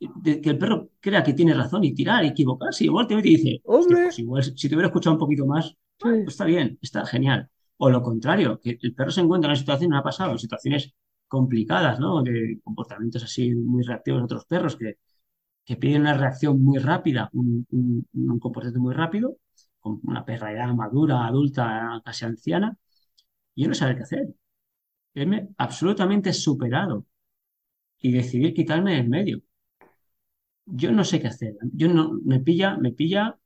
de- que el perro crea que tiene razón y tirar y equivocarse. Igual te dice, "Hostia, Hombre. pues igual si te hubiera escuchado un poquito más, pues está bien, está genial. O lo contrario, que el perro se encuentra en una situación, me ha pasado, en situaciones complicadas, ¿no? De comportamientos así muy reactivos de otros perros que, que piden una reacción muy rápida, un, comportamiento muy rápido, con una perra ya madura, adulta, casi anciana, y yo no sabía qué hacer. Verme absolutamente superado y decidir quitarme de en medio. Yo no sé qué hacer. Yo no, me pilla, me pilla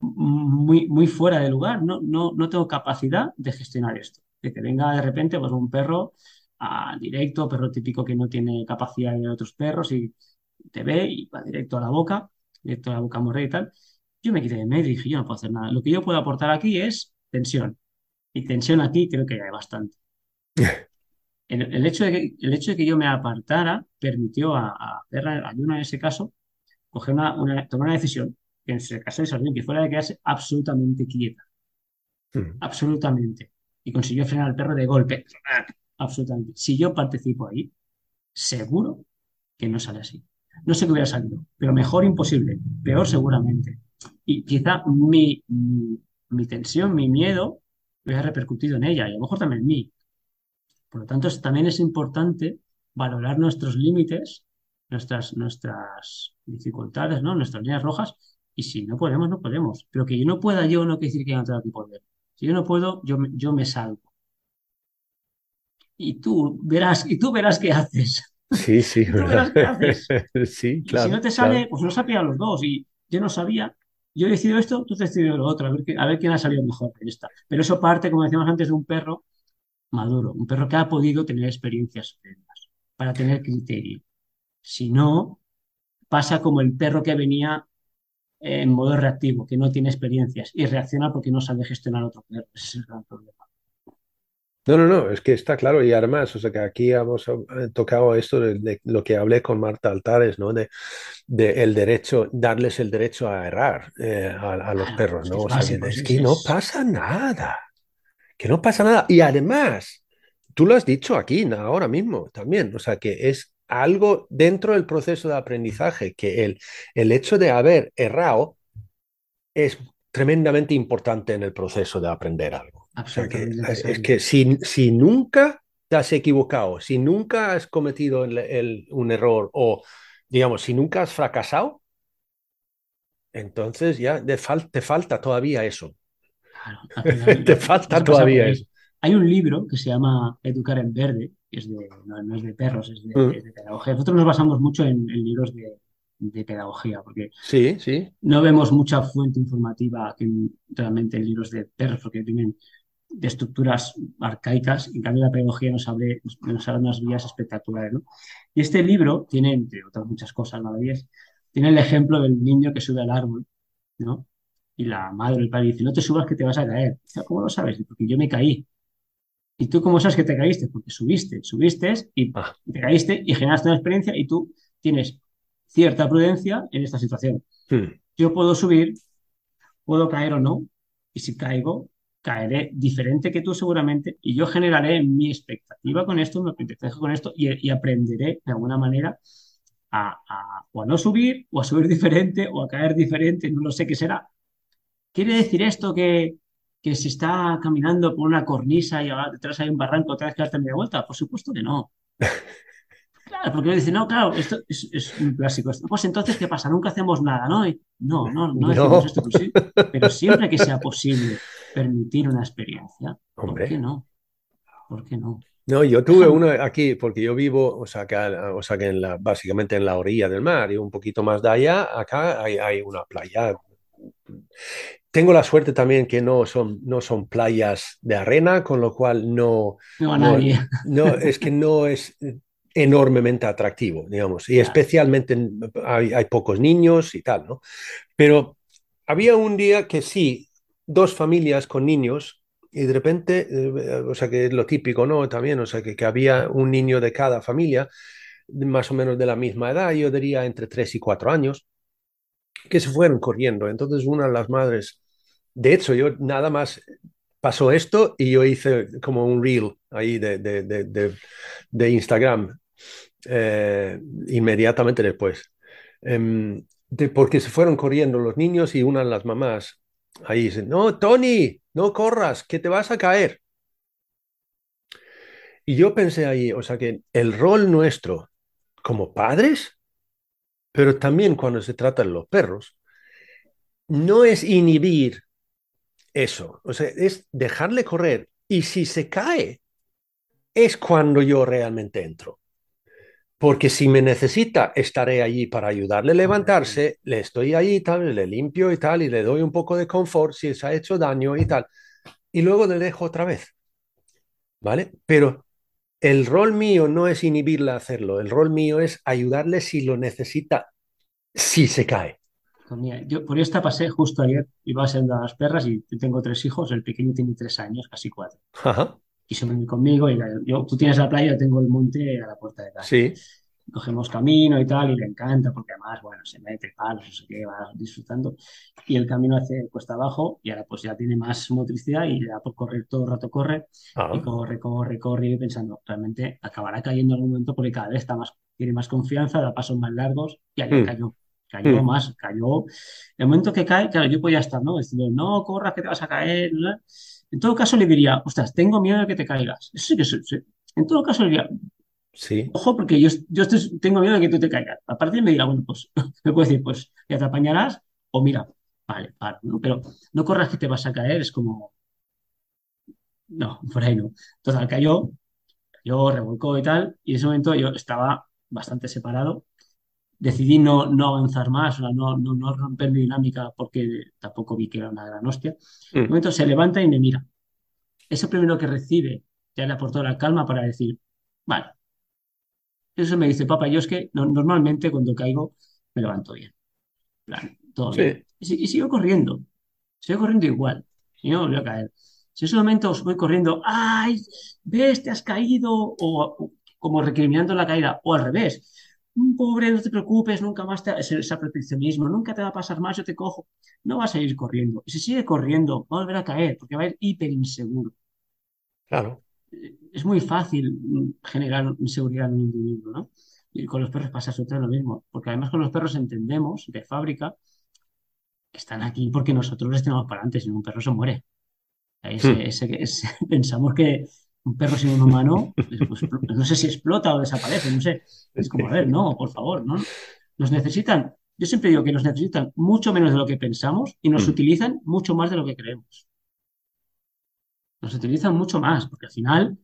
muy, muy fuera de lugar. No, no, no tengo capacidad de gestionar esto. De que venga de repente pues, un perro a directo, perro típico que no tiene capacidad de otros perros y te ve y va directo a la boca, directo a la boca a morrer y tal. Yo me quité de medio y dije, yo no puedo hacer nada. Lo que yo puedo aportar aquí es tensión. Y tensión aquí creo que hay bastante. [laughs] El, el hecho de que, el hecho de que yo me apartara permitió a, a Perra, a Yuna en ese caso, coger una, una- tomar una decisión, que en ese caso de Sardín, que fuera de quedarse absolutamente quieta, Mm. absolutamente. Y consiguió frenar al perro de golpe, absolutamente. Si yo participo ahí, seguro que no sale así. No sé qué hubiera salido, pero mejor imposible, peor seguramente. Y quizá mi, mi, tensión, mi miedo, hubiera repercutido en ella y a lo mejor también en mí. Por lo tanto, también es importante valorar nuestros límites, nuestras, nuestras dificultades, ¿no? Nuestras líneas rojas. Y si no podemos, no podemos. Pero que yo no pueda yo no quiere decir que no tenga que poder. Si yo no puedo, yo yo me salgo. Y tú verás, y tú verás qué haces. Sí, sí, tú verás ¿verdad? qué haces. [laughs] Sí, Y claro. si no te sale, claro. pues nos ha pillado los dos. Y yo no sabía. Yo he decidido esto, tú has decidido lo otro. A ver, qué- a ver quién ha salido mejor en esta. Pero eso parte, como decíamos antes, de un perro maduro. Un perro que ha podido tener experiencias previas para tener criterio. Si no, pasa como el perro que venía en modo reactivo, que no tiene experiencias y reacciona porque no sabe gestionar otro perro. Ese es el gran problema. No, no, no, es que está claro y además, o sea, que aquí hemos eh, tocado esto de, de lo que hablé con Marta Altares, ¿no? De, de el derecho, darles el derecho a errar eh, a, a los Claro, perros, ¿no? O sea, que es que no pasa nada, que no pasa nada. Y además, tú lo has dicho aquí ahora mismo también, o sea, que es algo dentro del proceso de aprendizaje, que el, el hecho de haber errado es tremendamente importante en el proceso de aprender algo. O sea que Absolutamente es que si, si nunca te has equivocado, si nunca has cometido el- el- un error o, digamos, si nunca has fracasado, entonces ya te, fal- te falta todavía eso. Claro, [laughs] Te falta todavía eso. Hay un libro que se llama Educar en Verde, que es de, no, no es de perros, es de, Mm. es de pedagogía. Nosotros nos basamos mucho en, en libros de, de pedagogía, porque Sí, sí. no vemos mucha fuente informativa en- realmente en libros de perros, porque tienen de estructuras arcaicas, en cambio la pedagogía nos abre, nos abre unas vías espectaculares, ¿no? Y este libro tiene, entre otras muchas cosas maravillas, tiene el ejemplo del niño que sube al árbol, ¿no? Y la madre, el padre dice, no te subas que te vas a caer. Dice, ¿cómo lo sabes? Porque yo me caí. ¿Y tú cómo sabes que te caíste? Porque subiste, subiste y Ah, te caíste y generaste una experiencia y tú tienes cierta prudencia en esta situación. hmm. Yo puedo subir, puedo caer o no, y si caigo, caeré diferente que tú seguramente, y yo generaré mi expectativa con esto, mi aprendizaje con esto, y, y aprenderé de alguna manera a, a- o a no subir, o a subir [laughs] diferente, o a caer diferente, no lo sé qué será. ¿Quiere decir esto que, que si está caminando por una cornisa y detrás hay un barranco, te vas que darte media vuelta? Por supuesto que no. [laughs] Claro, porque me dicen, no, claro, esto es, es un clásico. Pues entonces, ¿qué pasa? Nunca hacemos nada, ¿no? Y no, no, no decimos No. esto, pues sí, pero siempre que sea posible permitir una experiencia, ¿por Hombre. qué no? ¿Por qué no? No, yo tuve uno aquí porque yo vivo, o sea, que, o sea, que en la, básicamente en la orilla del mar y un poquito más de allá, acá hay, hay una playa. Tengo la suerte también que no son, no son playas de arena, con lo cual no, No a no, no, es que no es enormemente atractivo, digamos, y especialmente en- hay, hay pocos niños y tal, ¿no? Pero había un día que sí, dos familias con niños y de repente, eh, o sea que es lo típico, ¿no? También, o sea que, que había un niño de cada familia, más o menos de la misma edad, yo diría entre 3 y 4 años, que se fueron corriendo. Entonces una de las madres, de hecho, yo nada más pasó esto y yo hice como un reel ahí de, de, de, Instagram eh, inmediatamente después. Em, porque se fueron corriendo los niños y una de las mamás ahí dice, no, Tony, no corras, que te vas a caer. Y yo pensé ahí, o sea que el rol nuestro como padres, pero también cuando se trata de los perros, no es inhibir eso, o sea, es dejarle correr. Y si se cae, es cuando yo realmente entro. Porque si me necesita, estaré allí para ayudarle a levantarse, le estoy ahí y tal, le limpio y tal, y le doy un poco de confort si se ha hecho daño y tal. Y luego le dejo otra vez. ¿Vale? Pero el rol mío no es inhibirle a hacerlo, el rol mío es ayudarle si lo necesita, si se cae. Pues yo por esta pasé justo ayer, iba a ser de las perras y tengo tres hijos, el pequeño tiene tres años, casi cuatro. Ajá, Quiso venir conmigo y yo, tú tienes la playa, yo tengo el monte a la puerta de casa. sí, Cogemos camino y tal, y le encanta porque además, bueno, se mete palos, no sé qué, va disfrutando. Y el camino hace cuesta abajo y ahora pues ya tiene más motricidad y da por correr todo el rato, corre y ah, corre, corre, corre. Y pensando, realmente acabará cayendo en algún momento porque cada vez está más, tiene más confianza, da pasos más largos y ayer Mm. cayó. Cayó Mm. más, cayó. El momento que cae, claro, yo podía estar, ¿no? Diciendo, no corras que te vas a caer. ¿no? En todo caso le diría, ostras, tengo miedo de que te caigas. Eso sí que sí, sí. En todo caso le diría, sí, ojo, porque yo, yo estoy- tengo miedo de que tú te caigas. A partir me dirá, bueno, pues [laughs] me puedes decir, pues ya te apañarás o mira, vale, para, ¿no? Pero no corras que te vas a caer, es como, no, [laughs] por ahí no. Total, cayó, cayó, revolcó y tal, y en ese momento yo estaba bastante separado. Decidí no, no avanzar más, no, no, no romper mi dinámica porque tampoco vi que era una gran hostia. En un Mm. momento se levanta y me mira. Eso primero que recibe ya le aportó la calma para decir, vale. Eso me dice, papá, yo es que no- normalmente cuando caigo me levanto bien. En plan, todo Sí. bien. Y, y sigo corriendo. Sigo corriendo igual. Y no me volví a caer. Si en ese momento os voy corriendo, ¡ay! ¿Ves? Te has caído. O, o como recriminando la caída. O al revés. "Mm, Pobre, no te preocupes, nunca más te... Ese, ese proteccionismo, nunca te va a pasar más, yo te cojo. No vas a ir corriendo. Y si sigue corriendo, va a volver a caer, porque va a ir hiper inseguro. claro. Es muy fácil mm, generar inseguridad en un individuo, ¿no? Y con los perros pasa absolutamente lo mismo, porque además con los perros entendemos de fábrica que están aquí porque nosotros les tenemos para si no un perro se muere. Ese- Hmm. ese- ese- [laughs] pensamos que un perro sin un humano, pues, no sé si explota o desaparece, no sé. Es como, a ver, no, por favor, ¿no? Nos necesitan, yo siempre digo que nos necesitan mucho menos de lo que pensamos y nos Mm. utilizan mucho más de lo que creemos. Nos utilizan mucho más, porque al final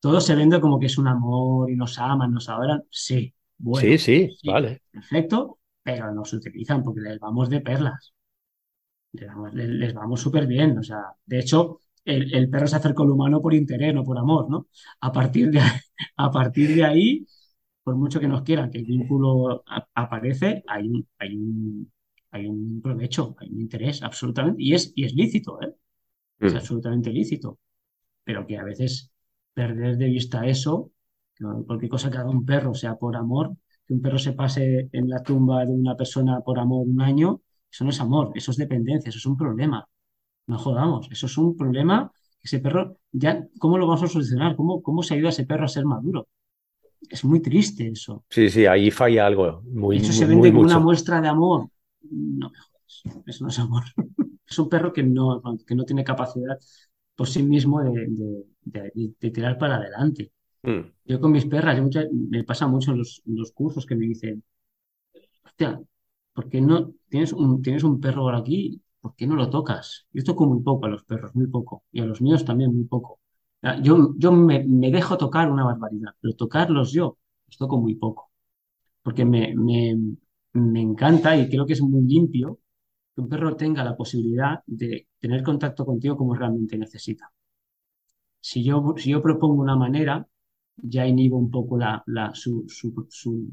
todo se vende como que es un amor y nos aman, nos adoran. Sí, bueno, Sí, sí, sí, vale. perfecto, pero nos utilizan porque les vamos de perlas. Les vamos, les- les vamos súper bien. O sea, de hecho, el, el perro se acerca al humano por interés, no por amor, ¿no? A partir de, a partir de ahí, por mucho que nos quieran que el vínculo a- aparece, hay un, hay un, hay un provecho, hay un interés, absolutamente. Y es, y es lícito, ¿eh? Es Mm. absolutamente lícito. Pero que a veces perder de vista eso, cualquier cosa que haga un perro, sea por amor, que un perro se pase en la tumba de una persona por amor un año, eso no es amor, eso es dependencia, eso es un problema. No jodamos, eso es un problema. Ese perro, ya, ¿cómo lo vamos a solucionar? ¿Cómo, cómo se ayuda a ese perro a ser maduro? Es muy triste eso. Sí, sí, ahí falla algo muy, muy, se vende como una mucho. muestra de amor. No me jodas, eso no es amor. [laughs] Es un perro que no, que no tiene capacidad por sí mismo de, de- de- de tirar para adelante. Mm. Yo con mis perras, me pasa mucho en los, los, cursos que me dicen, hostia, ¿por qué no tienes un, tienes un perro por aquí? ¿Por qué no lo tocas? Yo toco muy poco a los perros, muy poco. Y a los míos también muy poco. Yo, yo me, dejo tocar una barbaridad, pero tocarlos yo los toco muy poco. Porque me, me, me encanta y creo que es muy limpio que un perro tenga la posibilidad de tener contacto contigo como realmente necesita. Si yo, si yo propongo una manera, ya inhibo un poco la, la, su, su,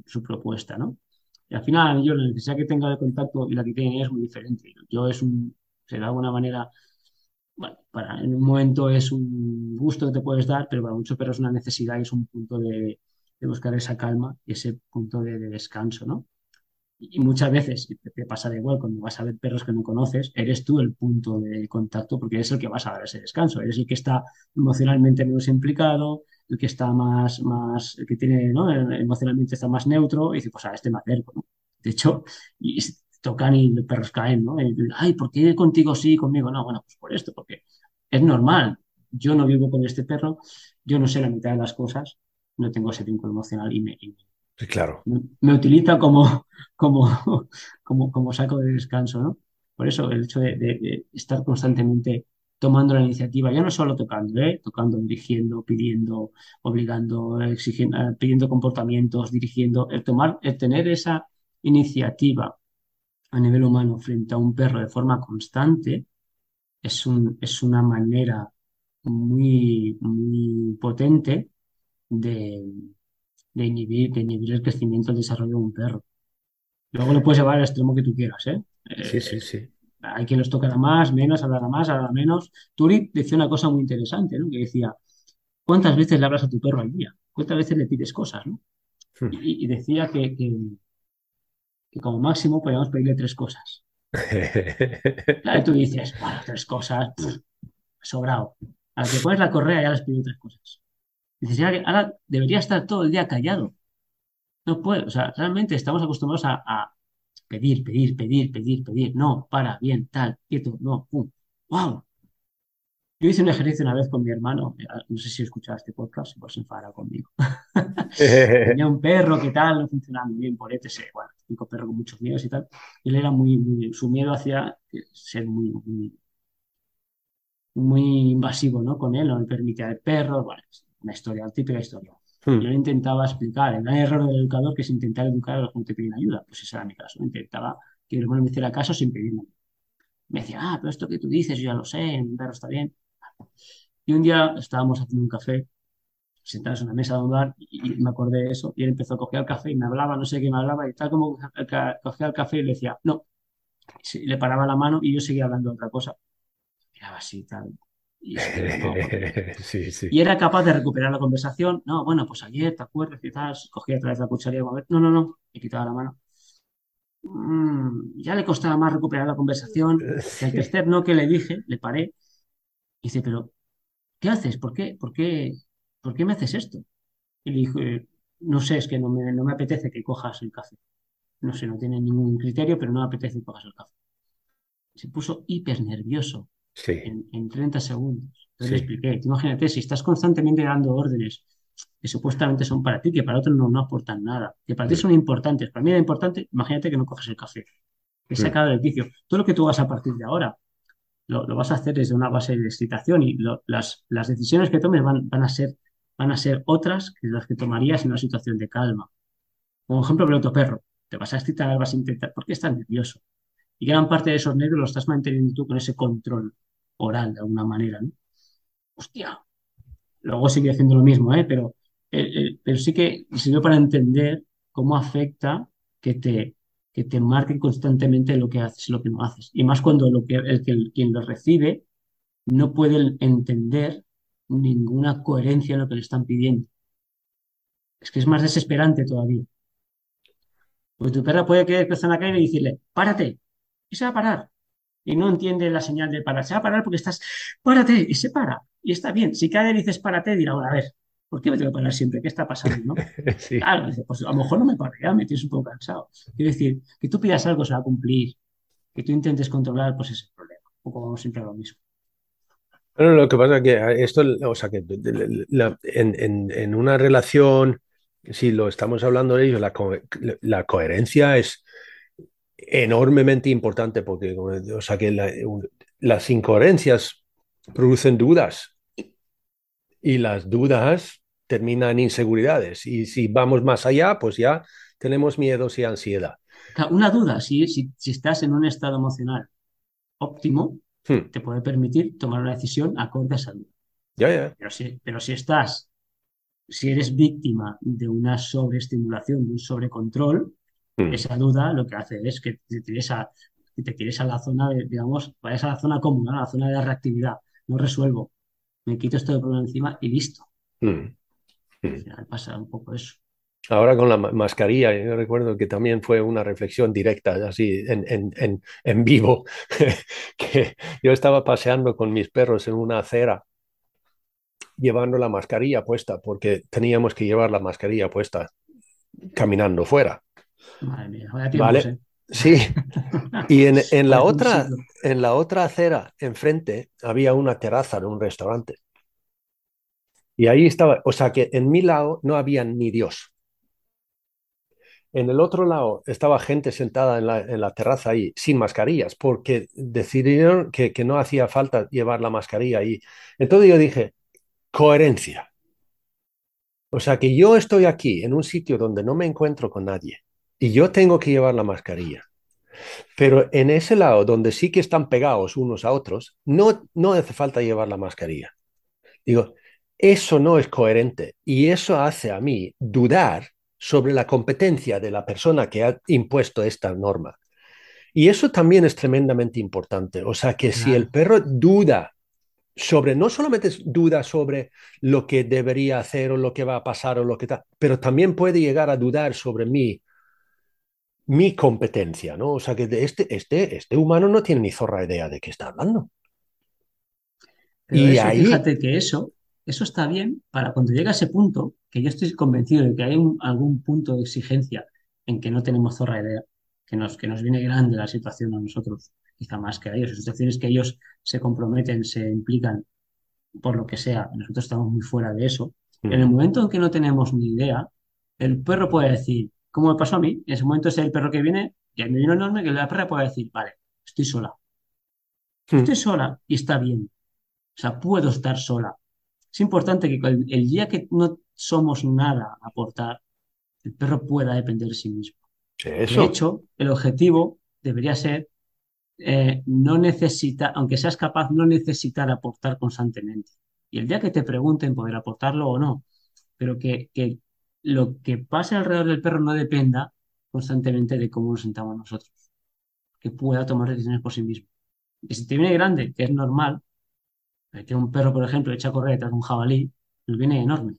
su, propuesta, ¿no? Y al final, yo la necesidad que tenga de contacto y la que tiene es muy diferente. Yo es un, de alguna manera, bueno, para, en un momento es un gusto que te puedes dar, pero para muchos perros es una necesidad y es un punto de, de buscar esa calma y ese punto de, de descanso, ¿no? Y muchas veces te pasa de igual cuando vas a ver perros que no conoces, eres tú el punto de contacto porque eres el que vas a dar ese descanso, eres el que está emocionalmente menos implicado, el que está más, más, el que tiene, ¿no? Emocionalmente está más neutro y dice, pues a este me acerco, ¿no? De hecho, y tocan y los perros caen, ¿no? Ay, ¿por qué contigo sí, conmigo no? Bueno, pues por esto, porque es normal. Yo no vivo con este perro, yo no sé la mitad de las cosas, no tengo ese vínculo emocional y me, claro. Me, utiliza como, como, como, como saco de descanso, ¿no? Por eso el hecho de, estar constantemente tomando la iniciativa, ya no solo tocando, ¿eh? tocando, dirigiendo, pidiendo, obligando, exigiendo, eh, pidiendo comportamientos, dirigiendo, el tomar, el tener esa iniciativa a nivel humano frente a un perro de forma constante es, un, es una manera muy, muy potente de, de inhibir, el crecimiento, el desarrollo de un perro. Luego lo puedes llevar al extremo que tú quieras, ¿eh? Sí, sí, sí. Hay quien los tocará más, menos, hablará más, hablará menos. Turi decía una cosa muy interesante, ¿no? Que decía, ¿cuántas veces le hablas a tu perro al día? ¿Cuántas veces le pides cosas, no? Hmm. Y, decía que, que, como máximo podíamos pedirle tres cosas. [laughs] claro, tú dices, bueno, tres cosas, sobrado. A la que pones la correa ya les pido tres cosas. Dices, ahora debería estar todo el día callado. No puede, o sea, realmente estamos acostumbrados a, pedir, pedir, pedir, pedir, pedir. No, para, bien, tal, quieto, no, pum. ¡Wow! Yo hice un ejercicio una vez con mi hermano, no sé si escuchaba este podcast, pues se enfada conmigo. [laughs] Tenía un perro que tal, no funcionaba muy bien por ETS, bueno, un perro con muchos miedos y tal. Él era muy, muy su miedo hacia ser muy, muy, invasivo, ¿no? Con él, no le permitía el perro, bueno, una historia, típica historia. Hmm. Yo intentaba explicar, el gran error del educador que es intentar educar a los que te piden ayuda. Pues ese era mi caso. Intentaba que el hermano me hiciera caso sin pedirme. Me decía, ah, pero esto que tú dices, yo ya lo sé, mi perro está bien. Y un día estábamos haciendo un café, sentados en una mesa de un bar, y, me acordé de eso, y él empezó a coger el café y me hablaba, no sé qué me hablaba, y tal como cogía el café y le decía, no. le paraba la mano y yo seguía hablando de otra cosa. Miraba así, tal. [laughs] Y, era capaz de recuperar la conversación. No, bueno, pues ayer, ¿te acuerdas? Quizás cogía otra vez la cucharilla. No, no, no, y quitaba la mano. Mm, ya le costaba más recuperar la conversación. [laughs] Y al tercer no que le dije, le paré. Y dice, pero, ¿qué haces? ¿Por qué? ¿Por qué? ¿Por qué me haces esto? Y le dije, no sé, es que no me, no me apetece que cojas el café. No sé, no tiene ningún criterio, pero no me apetece que cojas el café. Se puso hiper nervioso en, 30 segundos. Entonces le expliqué, imagínate, si estás constantemente dando órdenes que supuestamente son para ti, que para otros no, no aportan nada, que para ti son importantes, para mí era importante, imagínate que no coges el café, que he sacado del vicio. Todo lo que tú vas a partir de ahora, lo, vas a hacer desde una base de excitación y las, las decisiones que tomes van, van, a ser, van a ser otras que las que tomarías en una situación de calma. Como ejemplo, el otro perro. Te vas a excitar, vas a intentar, ¿por qué estás nervioso? Y gran parte de esos nervios los estás manteniendo tú con ese control oral de alguna manera, ¿no? Hostia. Luego sigue haciendo lo mismo, ¿eh? Pero, eh, eh, pero sí que sirve para entender cómo afecta que te, que te marque constantemente lo que haces y lo que no haces. Y más cuando lo que, el, quien lo recibe no puede entender ninguna coherencia en lo que le están pidiendo. Es que es más desesperante todavía. Porque tu perra puede querer empezar a caer y decirle, párate, y se va a parar y no entiende la señal de parar. Se va a parar porque estás, párate, y se para. Y está bien. Si cada vez dices párate, dirá, ahora, a ver, ¿por qué me tengo que parar siempre? ¿Qué está pasando? ¿no? [laughs] Claro, pues a lo mejor no me paro ya, me tienes un poco cansado. Quiero decir, que tú pidas algo se va a cumplir, que tú intentes controlar, pues ese problema. Un poco vamos siempre a lo mismo. Bueno, lo que pasa es que esto, o sea, que la- en, en- en una relación, si lo estamos hablando de ello, la, co- la coherencia es enormemente importante porque, o sea, que la- las incoherencias producen dudas y las dudas terminan en inseguridades. Y si vamos más allá, pues ya tenemos miedos y ansiedad. Una duda, si, si, si estás en un estado emocional óptimo, Hmm, te puede permitir tomar una decisión acorde a esa duda. Ya, ya. Pero si, pero si estás, si eres víctima de una sobreestimulación, de un sobrecontrol, Hmm. esa duda lo que hace es que te tires a, que te tires a la zona de, digamos, vayas a la zona cómoda, a la zona de la reactividad. No resuelvo, me quito esto de problema encima y listo. Hmm. Al final pasa un poco eso. Ahora con la ma- mascarilla, yo recuerdo que también fue una reflexión directa, así en, en, en, en vivo, [laughs] que yo estaba paseando con mis perros en una acera llevando la mascarilla puesta, porque teníamos que llevar la mascarilla puesta caminando fuera, Madre mía, vaya tiempos, ¿vale? ¿eh? Sí, y en, [laughs] en la otra, en la otra acera, enfrente, había una terraza de un restaurante. Y ahí estaba, o sea que en mi lado no había ni Dios. En el otro lado estaba gente sentada en la, en la terraza ahí sin mascarillas porque decidieron que, que no hacía falta llevar la mascarilla ahí. Entonces yo dije, coherencia. O sea que yo estoy aquí en un sitio donde no me encuentro con nadie y yo tengo que llevar la mascarilla. Pero en ese lado donde sí que están pegados unos a otros, no, no hace falta llevar la mascarilla. Digo, eso no es coherente y eso hace a mí dudar sobre la competencia de la persona que ha impuesto esta norma. Y eso también es tremendamente importante. O sea que si el perro duda sobre, no solamente duda sobre lo que debería hacer o lo que va a pasar o lo que tal, pero también puede llegar a dudar sobre mí, mi competencia, ¿no? O sea que de este, este, este humano no tiene ni zorra idea de qué está hablando. Pero Y eso, ahí- fíjate que eso, eso está bien para cuando llega a ese punto, que yo estoy convencido de que hay un- algún punto de exigencia en que no tenemos zorra idea, que nos, que nos viene grande la situación a nosotros, quizá más que a ellos, situaciones que ellos se comprometen, se implican por lo que sea, nosotros estamos muy fuera de eso. En el momento en que no tenemos ni idea, el perro puede decir, como me pasó a mí, en ese momento es el perro que viene, y me vino enorme, que la perra puede decir, vale, estoy sola. Hmm. Estoy sola y está bien. O sea, puedo estar sola. Es importante que el, el día que no somos nada a aportar, el perro pueda depender de sí mismo. Eso. De hecho, el objetivo debería ser eh, no necesitar, aunque seas capaz, no necesitar aportar constantemente. Y el día que te pregunten poder aportarlo o no, pero que, que lo que pase alrededor del perro no dependa constantemente de cómo nos sentamos nosotros. Que pueda tomar decisiones por sí mismo. Y si te viene grande, que es normal, eh, que un perro, por ejemplo, echa a correr detrás de un jabalí, nos viene enorme.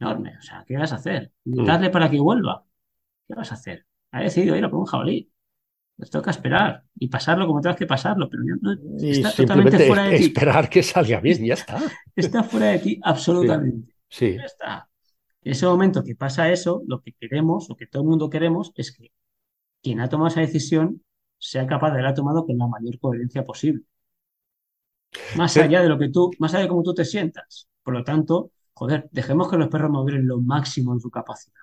Enorme. O sea, ¿qué vas a hacer? ¿Invitarle para que vuelva? ¿Qué vas a hacer? Ha decidido ir a por un jabalí. Les toca esperar y pasarlo como tengas que pasarlo, pero no, está totalmente fuera de ti. esperar que salga bien, ya está. Está fuera de ti absolutamente. Sí, Ya está. En ese momento que pasa eso, lo que queremos, lo que todo el mundo queremos, es que quien ha tomado esa decisión sea capaz de haberla tomado con la mayor coherencia posible. Más Sí. allá de lo que tú, más allá de cómo tú te sientas. Por lo tanto, joder, dejemos que los perros modulen lo máximo en su capacidad.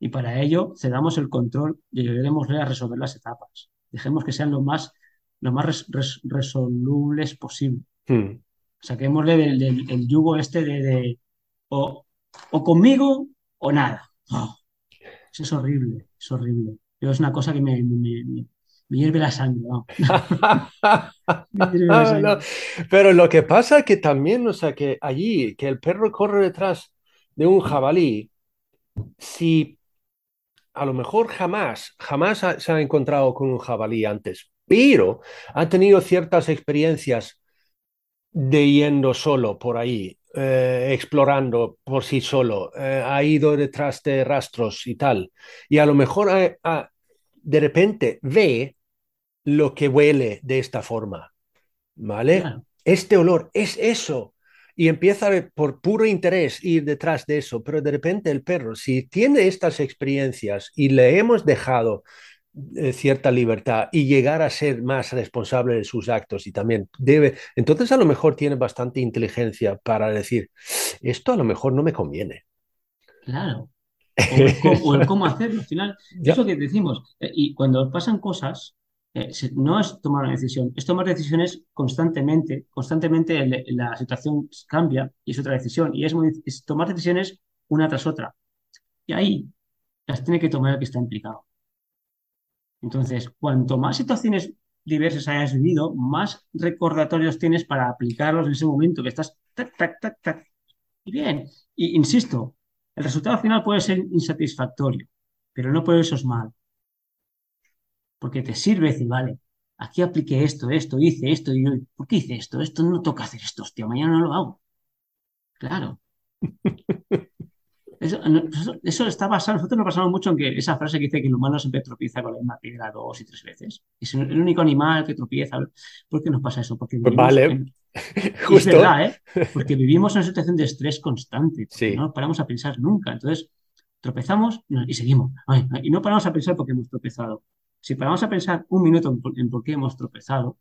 Y para ello cedamos el control y ayudémosle a resolver las etapas. Dejemos que sean lo más, lo más res- res- resolubles posible. Mm. Saquémosle del, del- el yugo este de, de o, o conmigo o nada. Oh, eso es horrible, es horrible. Yo es una cosa que me, me, me- me hierve la sangre. ¿no? [laughs] Me hierve la Ah, sangre. no. Pero lo que pasa es que también, o sea, que allí, que el perro corre detrás de un jabalí, si a lo mejor jamás, jamás ha- se ha encontrado con un jabalí antes, pero ha tenido ciertas experiencias de yendo solo por ahí, eh, explorando por sí solo, eh, ha ido detrás de rastros y tal, y a lo mejor ha- ha- de repente ve lo que huele de esta forma, ¿vale? Claro. Este olor es eso. Y empieza a- por puro interés ir detrás de eso, pero de repente el perro, si tiene estas experiencias y le hemos dejado eh, cierta libertad y llegar a ser más responsable de sus actos y también debe, entonces a lo mejor tiene bastante inteligencia para decir, esto a lo mejor no me conviene. Claro. O el, cómo, [laughs] hacerlo. Al final, eso que decimos. Eh, y cuando pasan cosas, eh, no es tomar una decisión, es tomar decisiones constantemente. Constantemente la situación cambia y es otra decisión. Y es, es tomar decisiones una tras otra. Y ahí las tiene que tomar el que está implicado. Entonces, cuanto más situaciones diversas hayas vivido, más recordatorios tienes para aplicarlos en ese momento que estás tac, tac, tac, tac. Y bien, y insisto, el resultado final puede ser insatisfactorio, pero no por eso es mal. Porque te sirve decir, vale, aquí apliqué esto, esto, hice esto, y hoy, ¿por qué hice esto? Esto no toca hacer esto, hostia, mañana no lo hago. Claro. [laughs] Eso, está basado, nosotros nos basamos mucho en que esa frase que dice que el humano siempre tropieza con la misma piedra dos y tres veces. Es el único animal que tropieza. ¿Por qué nos pasa eso? Porque pues vale, [laughs] justo. Es verdad, ¿eh? [laughs] Porque vivimos en una situación de estrés constante. No paramos a pensar nunca. Entonces, tropezamos y seguimos. y no paramos a pensar porque hemos tropezado. Si paramos a pensar un minuto en por qué hemos tropezado,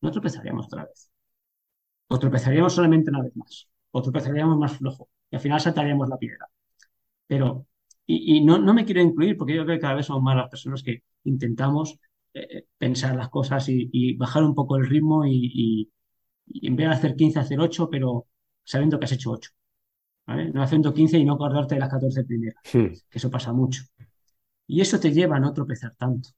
no tropezaríamos otra vez. O tropezaríamos solamente una vez más. O tropezaríamos más flojo. Y al final saltaríamos la piedra. Pero, y, no, no, me quiero incluir porque yo creo que cada vez son más las personas que intentamos eh, pensar las cosas y, bajar un poco el ritmo y, en vez de hacer 15, hacer 8, pero sabiendo que has hecho 8. ¿vale? No haciendo 15 y no acordarte de las 14 primeras, que eso pasa mucho. Y eso te lleva a no tropezar tanto.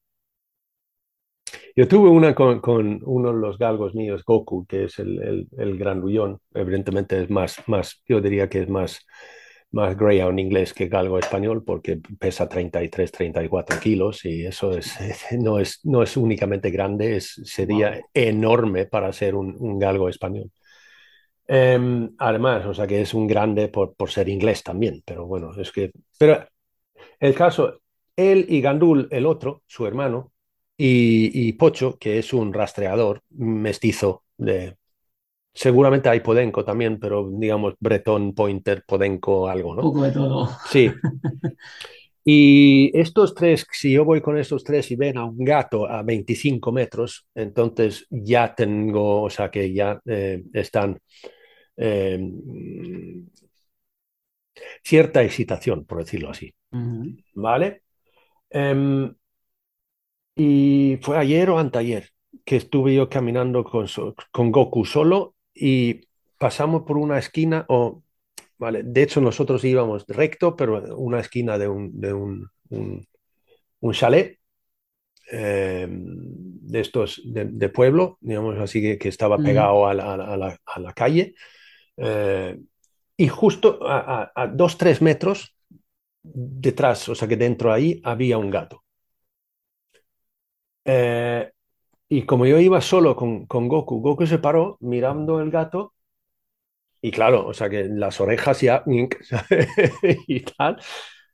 Yo tuve una con, uno de los galgos míos, Goku, que es el, el, el grandullón. Evidentemente es más, más, yo diría que es más más greyhound inglés que galgo español porque pesa 33, 34 kilos y eso es, [laughs] no, es, no es únicamente grande, es, sería enorme para ser un, galgo español. Em, además, o sea que es un grande por, por, ser inglés también, pero bueno, es que... Pero el caso, él y Gandul, el otro, su hermano, y, y Pocho, que es un rastreador mestizo de Seguramente hay Podenco también, pero digamos Breton, Pointer, Podenco, algo, ¿no? Un poco de todo. Sí. [laughs] Y estos tres, si yo voy con estos tres y ven a un gato a 25 metros, entonces ya tengo, o sea que ya eh, están eh, cierta excitación, por decirlo así. ¿Vale? Em, y fue ayer o anteayer que estuve yo caminando con, con Goku solo y pasamos por una esquina, o, vale, de hecho nosotros íbamos recto, pero una esquina de un, de un, un, chalet eh, de estos de, pueblo, digamos así, que, que estaba pegado a, la, a, la, a, la, calle. Eh, y justo a, a, dos, tres metros detrás, o sea que dentro ahí había un gato. Eh, y como yo iba solo con, con Goku, Goku se paró mirando el gato y claro, o sea que las orejas ya [laughs] y tal,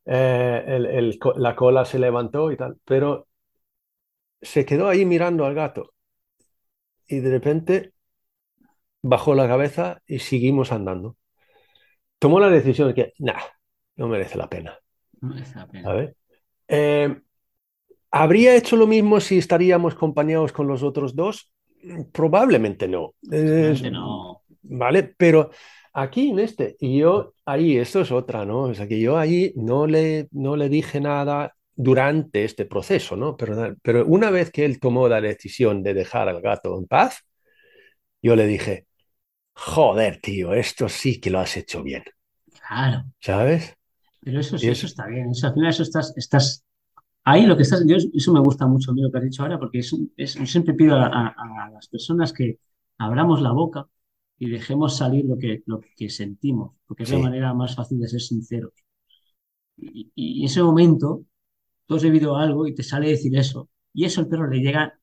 eh, el, la cola se levantó y tal, pero se quedó ahí mirando al gato y de repente bajó la cabeza y seguimos andando. Tomó la decisión de que, nah, no merece la pena. No merece la pena. Eh, ¿Habría hecho lo mismo si estaríamos acompañados con los otros dos? Probablemente no. no. Vale, pero aquí en este, y yo ahí, esto es otra, ¿no? O sea, que yo ahí no le, no le dije nada durante este proceso, ¿no? Pero, pero una vez que él tomó la decisión de dejar al gato en paz, yo le dije, joder, tío, esto sí que lo has hecho bien. Claro. ¿Sabes? Pero eso, sí, eso está bien. Eso, al final eso estás, estás Ahí lo que estás, yo, eso me gusta mucho lo que has dicho ahora, porque es, yo siempre pido a, las personas que abramos la boca y dejemos salir lo que, lo que sentimos, porque es la manera más fácil de ser sinceros. Y, en ese momento, tú has bebido algo y te sale decir eso, y eso al perro le llega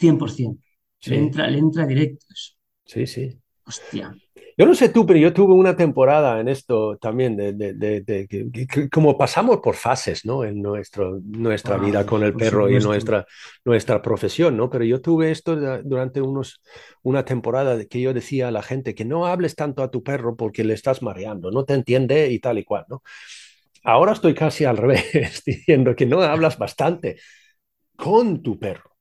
100%, le, entra, le entra directo eso. Sí, sí. Hostia. Yo no sé tú, pero yo tuve una temporada en esto también, de, de, como pasamos por fases, ¿no? En nuestro, nuestra vida con el perro y nuestra, nuestra profesión, ¿no? Pero yo tuve esto durante unos, una temporada que yo decía a la gente que no hables tanto a tu perro porque le estás mareando, no te entiende y tal y cual, ¿no? Ahora estoy casi al [laughs] revés, diciendo que no hablas bastante con tu perro,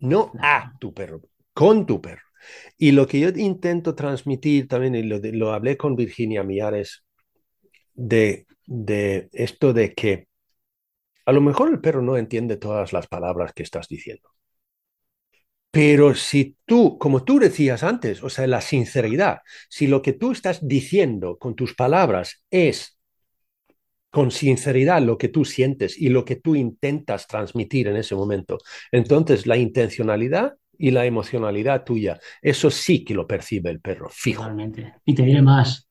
no a tu perro, con tu perro. Y lo que yo intento transmitir también, y lo, hablé con Virginia Miares, de, de esto de que a lo mejor el perro no entiende todas las palabras que estás diciendo. Pero si tú, como tú decías antes, o sea, la sinceridad, si lo que tú estás diciendo con tus palabras es con sinceridad lo que tú sientes y lo que tú intentas transmitir en ese momento, entonces la intencionalidad y la emocionalidad tuya, eso sí que lo percibe el perro, fijo. Y te diré más,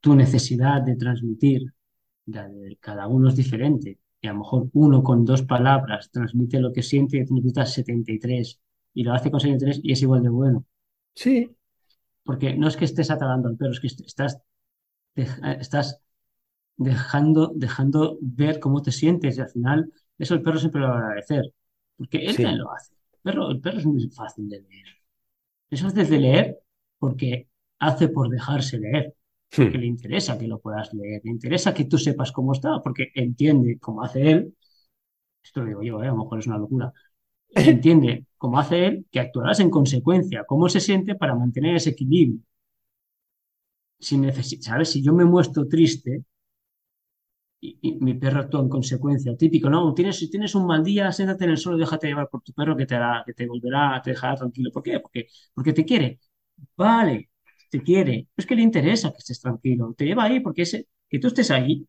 tu necesidad de transmitir, cada uno es diferente y a lo mejor uno con dos palabras transmite lo que siente y tú necesitas 73 y lo hace con 73 y es igual de bueno. Sí. Porque no es que estés atacando al perro, es que estás, estás dejando, dejando ver cómo te sientes y al final eso el perro siempre lo va a agradecer. Porque él también lo hace. El perro, el perro es muy fácil de leer. Es fácil de leer porque hace por dejarse leer. Hmm. que le interesa que lo puedas leer, le interesa que tú sepas cómo está, porque entiende cómo hace él, esto lo digo yo, ¿eh? a lo mejor es una locura, [laughs] entiende cómo hace él que actuarás en consecuencia, cómo se siente para mantener ese equilibrio. Si ¿sabes? Si yo me muestro triste y, mi perro actúa en consecuencia, típico, ¿no? Tienes, si tienes un mal día, siéntate en el suelo y déjate llevar por tu perro que te hará, que te volverá, te dejará tranquilo. ¿Por qué? Porque, porque te quiere. Vale, te quiere, es que le interesa que estés tranquilo, te lleva ahí porque ese, que tú estés ahí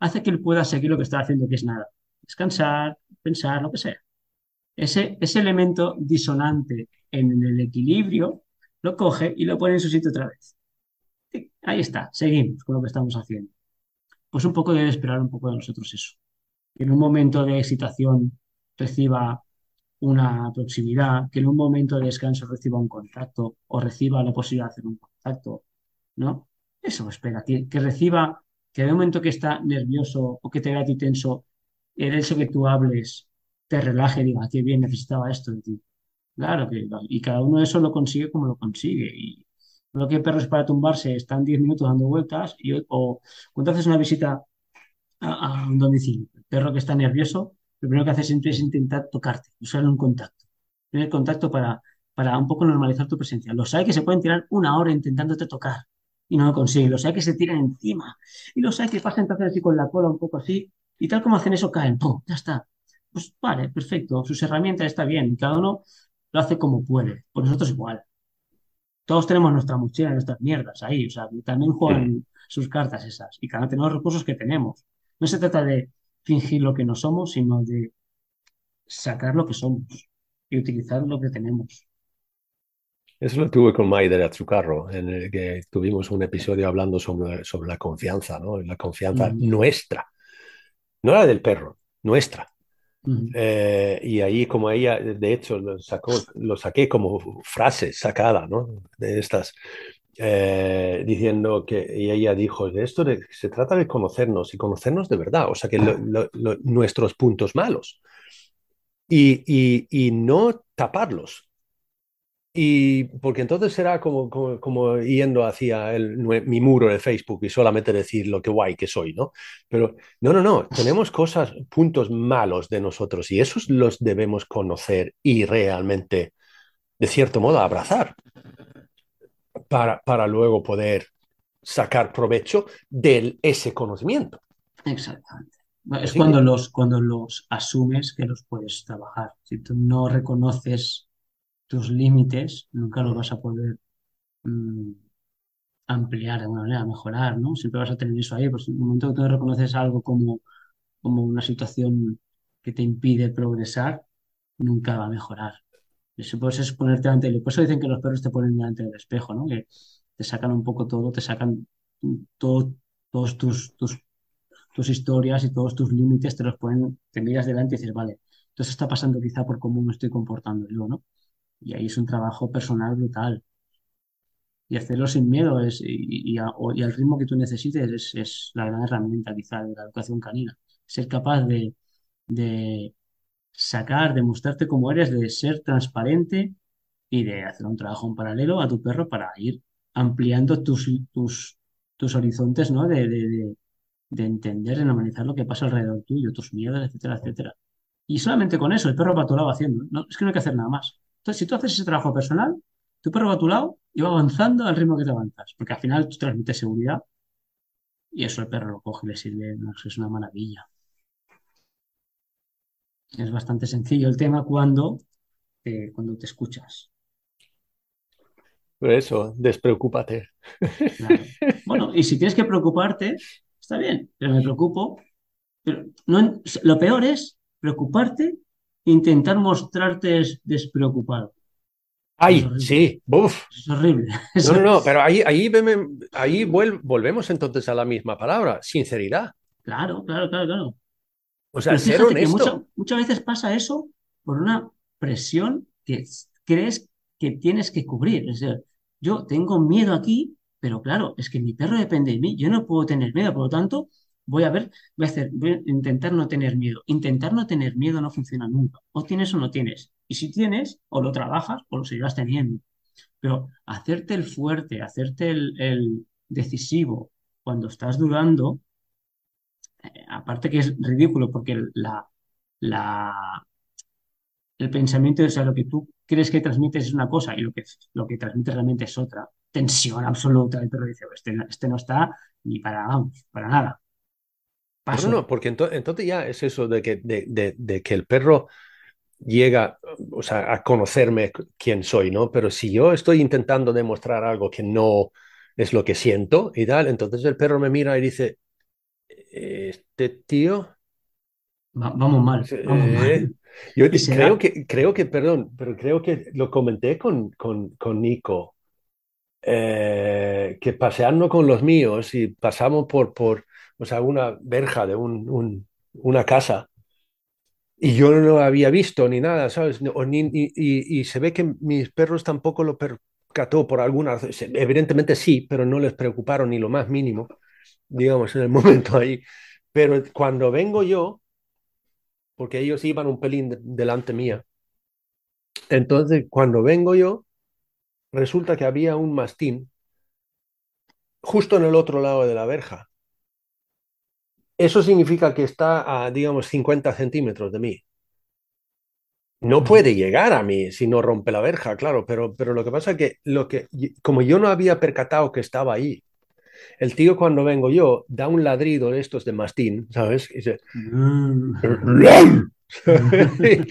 hace que él pueda seguir lo que está haciendo, que es nada, descansar, pensar, lo que sea. Ese, ese elemento disonante en el equilibrio lo coge y lo pone en su sitio otra vez. Ahí está, seguimos con lo que estamos haciendo. Pues un poco debe esperar un poco de nosotros eso. Que en un momento de excitación reciba una proximidad, que en un momento de descanso reciba un contacto o reciba la posibilidad de hacer un contacto, ¿no? Eso espera, que, que reciba, que de momento que está nervioso o que te vea a ti tenso, el hecho que tú hables te relaje y diga, qué bien necesitaba esto de ti. Claro que, y cada uno de eso lo consigue como lo consigue. Y lo que perros para tumbarse están 10 minutos dando vueltas y, o cuando haces una visita a, un domicilio, el perro que está nervioso lo primero que hace siempre es intentar tocarte, usar un contacto. Tener contacto para, para un poco normalizar tu presencia. Los hay que se pueden tirar una hora intentándote tocar y no lo consiguen. Los hay que se tiran encima. Y los hay que pasan entonces así con la cola un poco así. Y tal como hacen eso, caen. ¡Pum! Ya está. Pues vale, perfecto. Sus herramientas está bien. Cada uno lo hace como puede. Por nosotros igual. Todos tenemos nuestra mochila, nuestras mierdas ahí. O sea, también juegan sus cartas esas. Y cada uno tenemos los recursos que tenemos. No se trata de fingir lo que no somos, sino de sacar lo que somos y utilizar lo que tenemos. Eso lo tuve con Maider Azucarro, en el que tuvimos un episodio hablando sobre, sobre la confianza, ¿no? La confianza nuestra. No la del perro, nuestra. Eh, y ahí, como ella, de hecho, lo, sacó, lo saqué como frase sacada, ¿no? De estas. Eh, diciendo que y ella dijo, de esto se trata de conocernos y conocernos de verdad, o sea, que nuestros puntos malos y, y, no taparlos. Y porque entonces será como, como, yendo hacia el, mi muro de Facebook y solamente decir lo que guay que soy, ¿no? Pero no, no, no, tenemos cosas, puntos malos de nosotros y esos los debemos conocer y realmente, de cierto modo, abrazar para, para luego poder sacar provecho de ese conocimiento. Exactamente. Es cuando los, cuando los asumes que los puedes trabajar. Si tú no reconoces tus límites, nunca los vas a poder mm, ampliar de alguna manera, mejorar, ¿no? Siempre vas a tener eso ahí. Pues en el momento que tú reconoces algo como, como una situación que te impide progresar, nunca va a mejorar. Eso puedes ponerte ante Por eso dicen que los perros te ponen delante del espejo, ¿no? Que te sacan un poco todo, te sacan todo, todos tus, tus, tus historias y todos tus límites, te los ponen, te miras delante y dices, vale, entonces está pasando quizá por cómo me estoy comportando yo, ¿no? Y ahí es un trabajo personal brutal. Y hacerlo sin miedo es, y, al ritmo que tú necesites es, es, la gran herramienta quizá de la educación canina. Ser capaz de, de sacar, demostrarte cómo eres, de ser transparente y de hacer un trabajo en paralelo a tu perro para ir ampliando tus, tus, tus horizontes, ¿no? De, de, de, entender, de normalizar lo que pasa alrededor tuyo, tus miedos, etcétera, etcétera. Y solamente con eso el perro va tu lado haciendo. No, es que no hay que hacer nada más. Entonces, si tú haces ese trabajo personal, tu perro va a tu lado y va avanzando al ritmo que te avanzas. Porque al final tú transmites seguridad y eso el perro lo coge y le sirve. es una maravilla. Es bastante sencillo el tema cuando, cuando te escuchas. Por eso, despreocúpate. Bueno, y si tienes que preocuparte, está bien, pero me preocupo. Pero no, lo peor es preocuparte intentar mostrarte despreocupado. Ay, sí, Uf. Es horrible. [laughs] No, no, no, pero ahí, ahí, ahí volvemos entonces a la misma palabra, sinceridad. Claro, claro, claro, claro. O sea, ser honesto. muchas veces pasa eso por una presión que crees que tienes que cubrir. Es decir, yo tengo miedo aquí, pero claro, es que mi perro depende de mí. Yo no puedo tener miedo, por lo tanto, voy a ver, voy a hacer, voy a intentar no tener miedo. Intentar no tener miedo no funciona nunca. O tienes o no tienes. Y si tienes, o lo trabajas o lo seguirás teniendo. Pero hacerte el fuerte, hacerte el, decisivo cuando estás dudando, eh, aparte que es ridículo porque la, el pensamiento, o lo que tú crees que transmites es una cosa y lo que, lo que transmites realmente es otra. Tensión absoluta. Perro dice, este, este no está ni para, para nada. No, no, porque entonces, ya es eso de que, de, que el perro llega o sea, a conocerme quién soy, ¿no? Pero si yo estoy intentando demostrar algo que no es lo que siento y tal, entonces el perro me mira y dice, este tío... vamos mal. Vamos mal. Yo [laughs] creo que, creo que, perdón, pero creo que lo comenté con, con, con Nico, eh, que paseando con los míos y pasamos por, por o sea, una verja de un, una casa y yo no lo había visto ni nada, ¿sabes? y, se ve que mis perros tampoco lo percató por alguna razón. Evidentemente sí, pero no les preocuparon ni lo más mínimo, digamos, en el [laughs] momento ahí. Pero cuando vengo yo, porque ellos iban un pelín delante mía. Entonces, cuando vengo yo, resulta que había un mastín justo en el otro lado de la verja. Eso significa que está a, digamos, 50 centímetros de mí. No puede llegar a mí si no rompe la verja, claro, pero, pero lo que pasa es que, lo que como yo no había percatado que estaba ahí, el tío cuando vengo yo da un ladrido de estos de mastín, ¿sabes? Y, mm. [laughs] [laughs]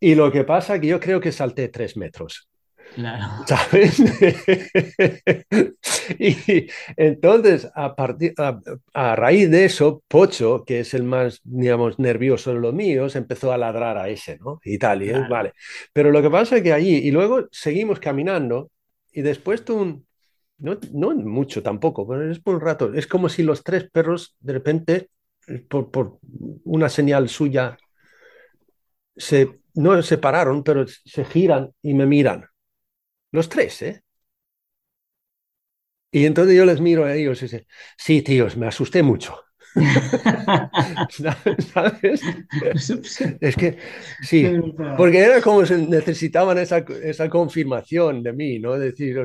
y lo que pasa es que yo creo que salté tres metros. Claro. [laughs] ¿Sabes? [laughs] y entonces, a, partir, a, raíz de eso, Pocho, que es el más, digamos, nervioso de los míos, empezó a ladrar a ese, ¿no? Y tal, y vale. Pero lo que pasa es que allí, y luego seguimos caminando, y después tú, no, no mucho tampoco, pero es por un rato. Es como si los tres perros de repente, por, por una señal suya, se, no se pararon, pero se giran y me miran. Los tres, ¿eh? Y entonces yo les miro a ellos y dice, sí, tíos, me asusté mucho. [laughs] ¿Sabes? Es que sí, porque era como si necesitaban esa, esa confirmación de mí, ¿no? Decir,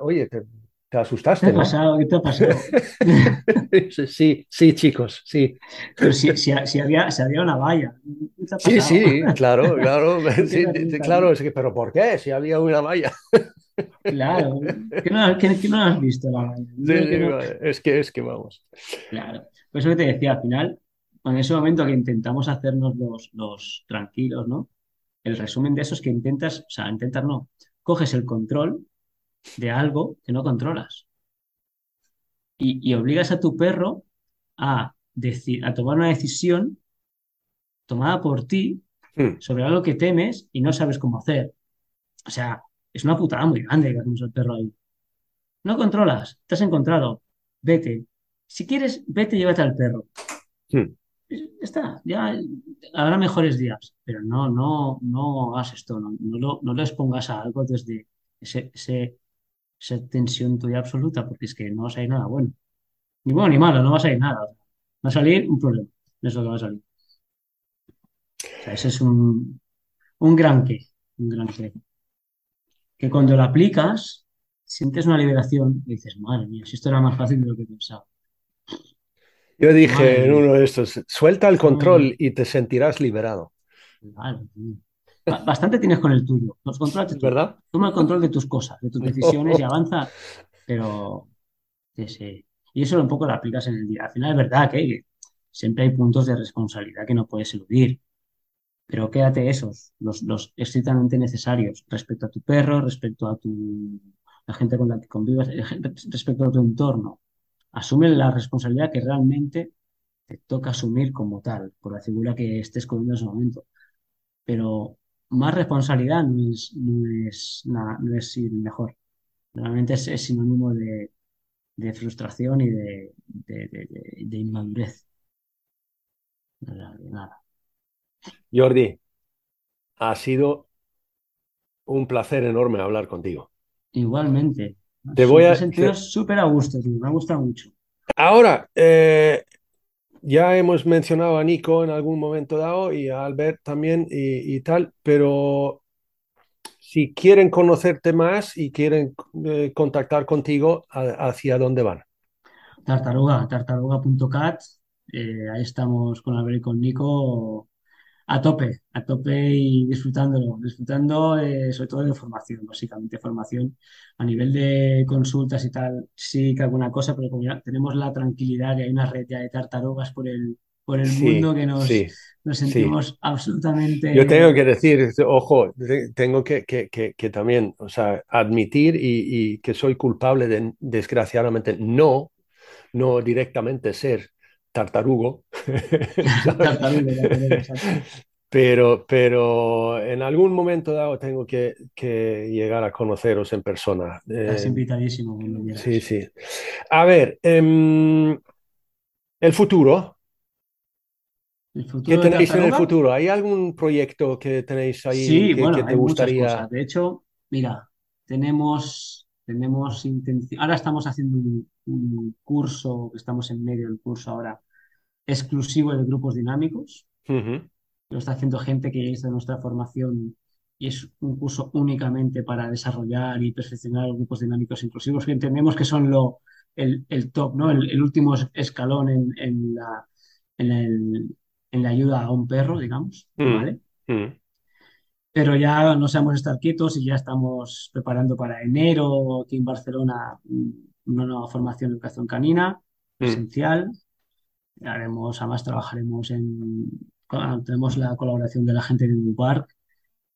oye, te, te asustaste. ¿Qué te ha pasado? ¿Qué te ha pasado? [laughs] sí, sí, chicos, sí. Pero si, si, si, había, si había una valla. Sí, sí, [laughs] claro, claro. Sí, claro, es que, pero ¿por qué? Si había una valla. Claro, ¿qué no, que, no has visto la valla. Sí, es, que, es que vamos. Claro, por eso que te decía, al final, en ese momento que intentamos hacernos los, los tranquilos, ¿no? El resumen de eso es que intentas, o sea, intentar no, coges el control de algo que no controlas. Y, obligas a tu perro a, decir, a tomar una decisión tomada por ti hmm. sobre algo que temes y no sabes cómo hacer. O sea, es una putada muy grande que hacemos al perro ahí. No controlas, te has encontrado, vete. Si quieres, vete y llévate al perro. Hmm. Está, ya habrá mejores días, pero no, no, no hagas esto, no, no, no les pongas a algo desde ese, ese, esa tensión tuya absoluta, porque es que no va a salir nada bueno. Ni bueno ni malo, no va a salir nada. Va a salir un problema. Eso que va a salir. O sea, ese es un, un gran qué. Un gran qué. Que cuando lo aplicas, sientes una liberación y dices, madre mía, si esto era más fácil de lo que pensaba. Yo dije en uno de estos, suelta el control y te sentirás liberado. Vale, sí. Ba- Bastante tienes con el tuyo. Los controlas. ¿Verdad? Toma el control de tus cosas, de tus decisiones y avanza. Pero, sí, sí. Y eso un poco lo aplicas en el día. Al final es verdad que siempre hay puntos de responsabilidad que no puedes eludir. Pero quédate esos, los, los estrictamente necesarios respecto a tu perro, respecto a tu, la gente con la que convivas, respecto a tu entorno. Asume la responsabilidad que realmente te toca asumir como tal, por la figura que estés cogiendo en ese momento. Pero más responsabilidad no es, no es, nada, no es ir mejor. Realmente es, es sinónimo de, de frustración y de, de, de, inmadurez. Nada. Jordi, ha sido un placer enorme hablar contigo. Igualmente. Te voy a- Me he sentido te- súper a gusto, tío. Me ha gustado mucho. Ahora, eh, ya hemos mencionado a Nico en algún momento dado y a Albert también y, tal, pero si quieren conocerte más y quieren eh, contactar contigo, ¿a- ¿hacia dónde van? Tartaruga, tartaruga.cat. eh, ahí estamos con Albert y con Nico a tope, a tope y disfrutándolo, disfrutando eh, sobre todo de formación, básicamente formación a nivel de consultas y tal, sí que alguna cosa, pero como ya tenemos la tranquilidad que hay una red ya de tartarugas por el, por el Sí, mundo que nos, sí, nos sí. sentimos absolutamente... Yo tengo que decir, ojo, te- tengo que, que- que- que también, o sea, admitir y, y que soy culpable de, desgraciadamente, no, no directamente ser tartarugo, [laughs] exacto. Pero, pero en algún momento dado tengo que, que llegar a conoceros en persona. Estás Eh, invitadísimo sí, sí. A ver, em, el futuro. ¿El ¿Qué futuro de tenéis en el futuro? ¿Hay algún proyecto que tenéis ahí Sí, que, bueno, que te hay muchas gustaría? cosas. De hecho, mira, tenemos, tenemos intención. Ahora estamos haciendo un, un curso, estamos en medio del curso ahora, exclusivo de grupos dinámicos. Ujú, Lo está haciendo gente que hizo nuestra formación y es un curso únicamente para desarrollar y perfeccionar grupos dinámicos inclusivos, que entendemos que son lo, el, el top, ¿no? El, el último escalón en, en la, en el- en la ayuda a un perro, digamos, Mm. ¿vale? mm. pero ya no sabemos estar quietos y ya estamos preparando para enero aquí en Barcelona mm, una nueva formación de educación canina presencial. Haremos, además trabajaremos en, tenemos la colaboración de la gente de Bubu Park,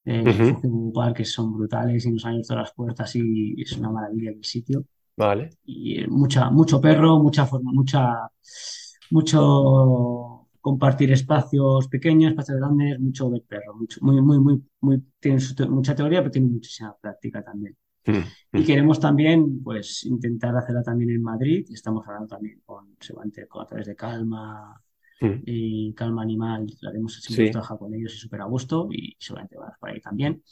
eh, Ujú. de que son brutales y nos han abierto las puertas y es una maravilla el sitio. Vale. Y eh, mucha, mucho perro, mucha forma, mucha, mucho compartir espacios pequeños, espacios grandes, mucho ver perro, mucho, muy, muy, muy, muy, tiene mucha teoría, pero tiene muchísima práctica también. Mm, Y mm. queremos también, pues, intentar hacerla también en Madrid. y Estamos hablando también con, seguramente, con- a través de Calma Mm. y Calma Animal. La haremos, siempre Sí. trabajar con ellos y súper a gusto y seguramente vamos por ahí también.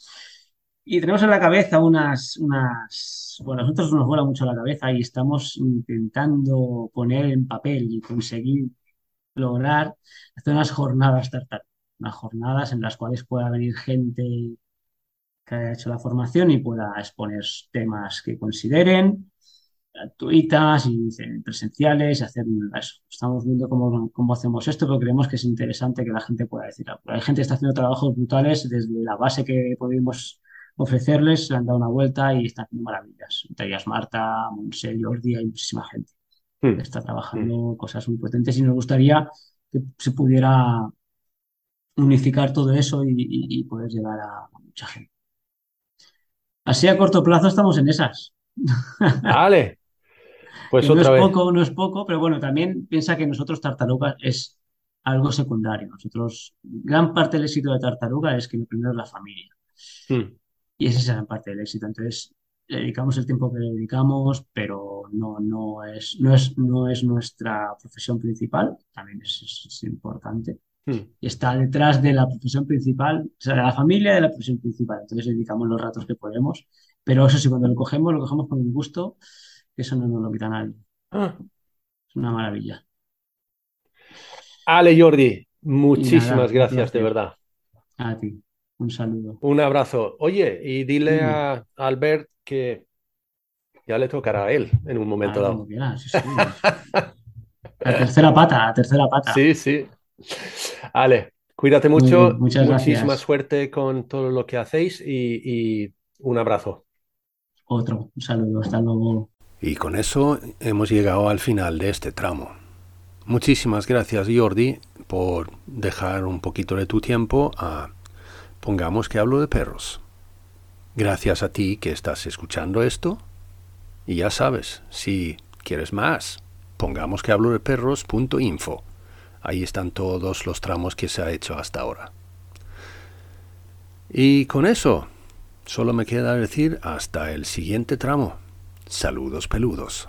Y tenemos en la cabeza unas, unas, bueno, a nosotros nos vuela mucho la cabeza y estamos intentando poner en papel y conseguir lograr hacer unas jornadas tartar, unas jornadas en las cuales pueda venir gente que haya hecho la formación y pueda exponer temas que consideren gratuitas y presenciales y hacer eso. Estamos viendo cómo, cómo hacemos esto, pero creemos que es interesante que la gente pueda decir algo. Hay gente que está haciendo trabajos brutales desde la base que pudimos ofrecerles, le han dado una vuelta y están haciendo maravillas. Entre ellas Marta, Monse, Jordi, hay muchísima gente Mm. que está trabajando cosas muy potentes y nos gustaría que se pudiera unificar todo eso y, y- y poder llegar a mucha gente. Así a corto plazo estamos en esas. [laughs] Vale. Pues Que no es otra vez. poco, no es poco, pero bueno, también piensa que nosotros Tartaruga es algo secundario. Nosotros, gran parte del éxito de Tartaruga es que lo primero es la familia. Mm. Y esa es gran parte del éxito. Entonces, le dedicamos el tiempo que le dedicamos, pero no, no es, no es, no es nuestra profesión principal. También es, es- es importante. Mm. Y está detrás de la profesión principal, o sea, de la familia de la profesión principal. Entonces, dedicamos los ratos que podemos. Pero eso sí, cuando lo cogemos, lo cogemos con gusto, eso no nos lo quita nadie. Ah. Es una maravilla. Ale Jordi, nada, muchísimas gracias de verdad. A ti. Un saludo. Un abrazo. Oye, y dile a Albert que ya le tocará a él en un momento Ah, dado. sí, sí. [laughs] La tercera pata, la tercera pata. Sí, sí. Ale, Cuídate mucho, muchas muchísima gracias. suerte con todo lo que hacéis y, y un abrazo. Otro, un saludo, hasta luego. Y con eso hemos llegado al final de este tramo. Muchísimas gracias Jordi por dejar un poquito de tu tiempo a Pongamos que hablo de perros. Gracias a ti que estás escuchando esto. Y ya sabes, si quieres más, pongamos que hablo de perros.info. Ahí están todos los tramos que se ha hecho hasta ahora. Y con eso, solo me queda decir hasta el siguiente tramo. Saludos peludos.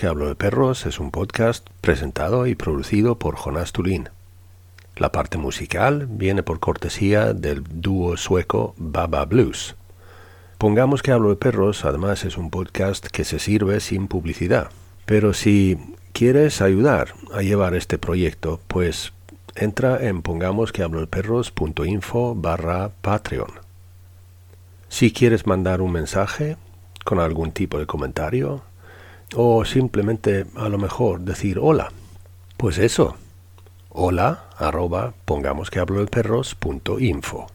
Que hablo de perros es un podcast presentado y producido por Jonas Tulin. La parte musical viene por cortesía del dúo sueco Baba Blues. Pongamos que hablo de perros además es un podcast que se sirve sin publicidad. Pero si quieres ayudar a llevar este proyecto, pues entra en pongamosquehablodeperros.info barra Patreon. Si quieres mandar un mensaje con algún tipo de comentario, o simplemente a lo mejor decir hola. Pues eso, hola arroba pongamos que hablo de perros punto info.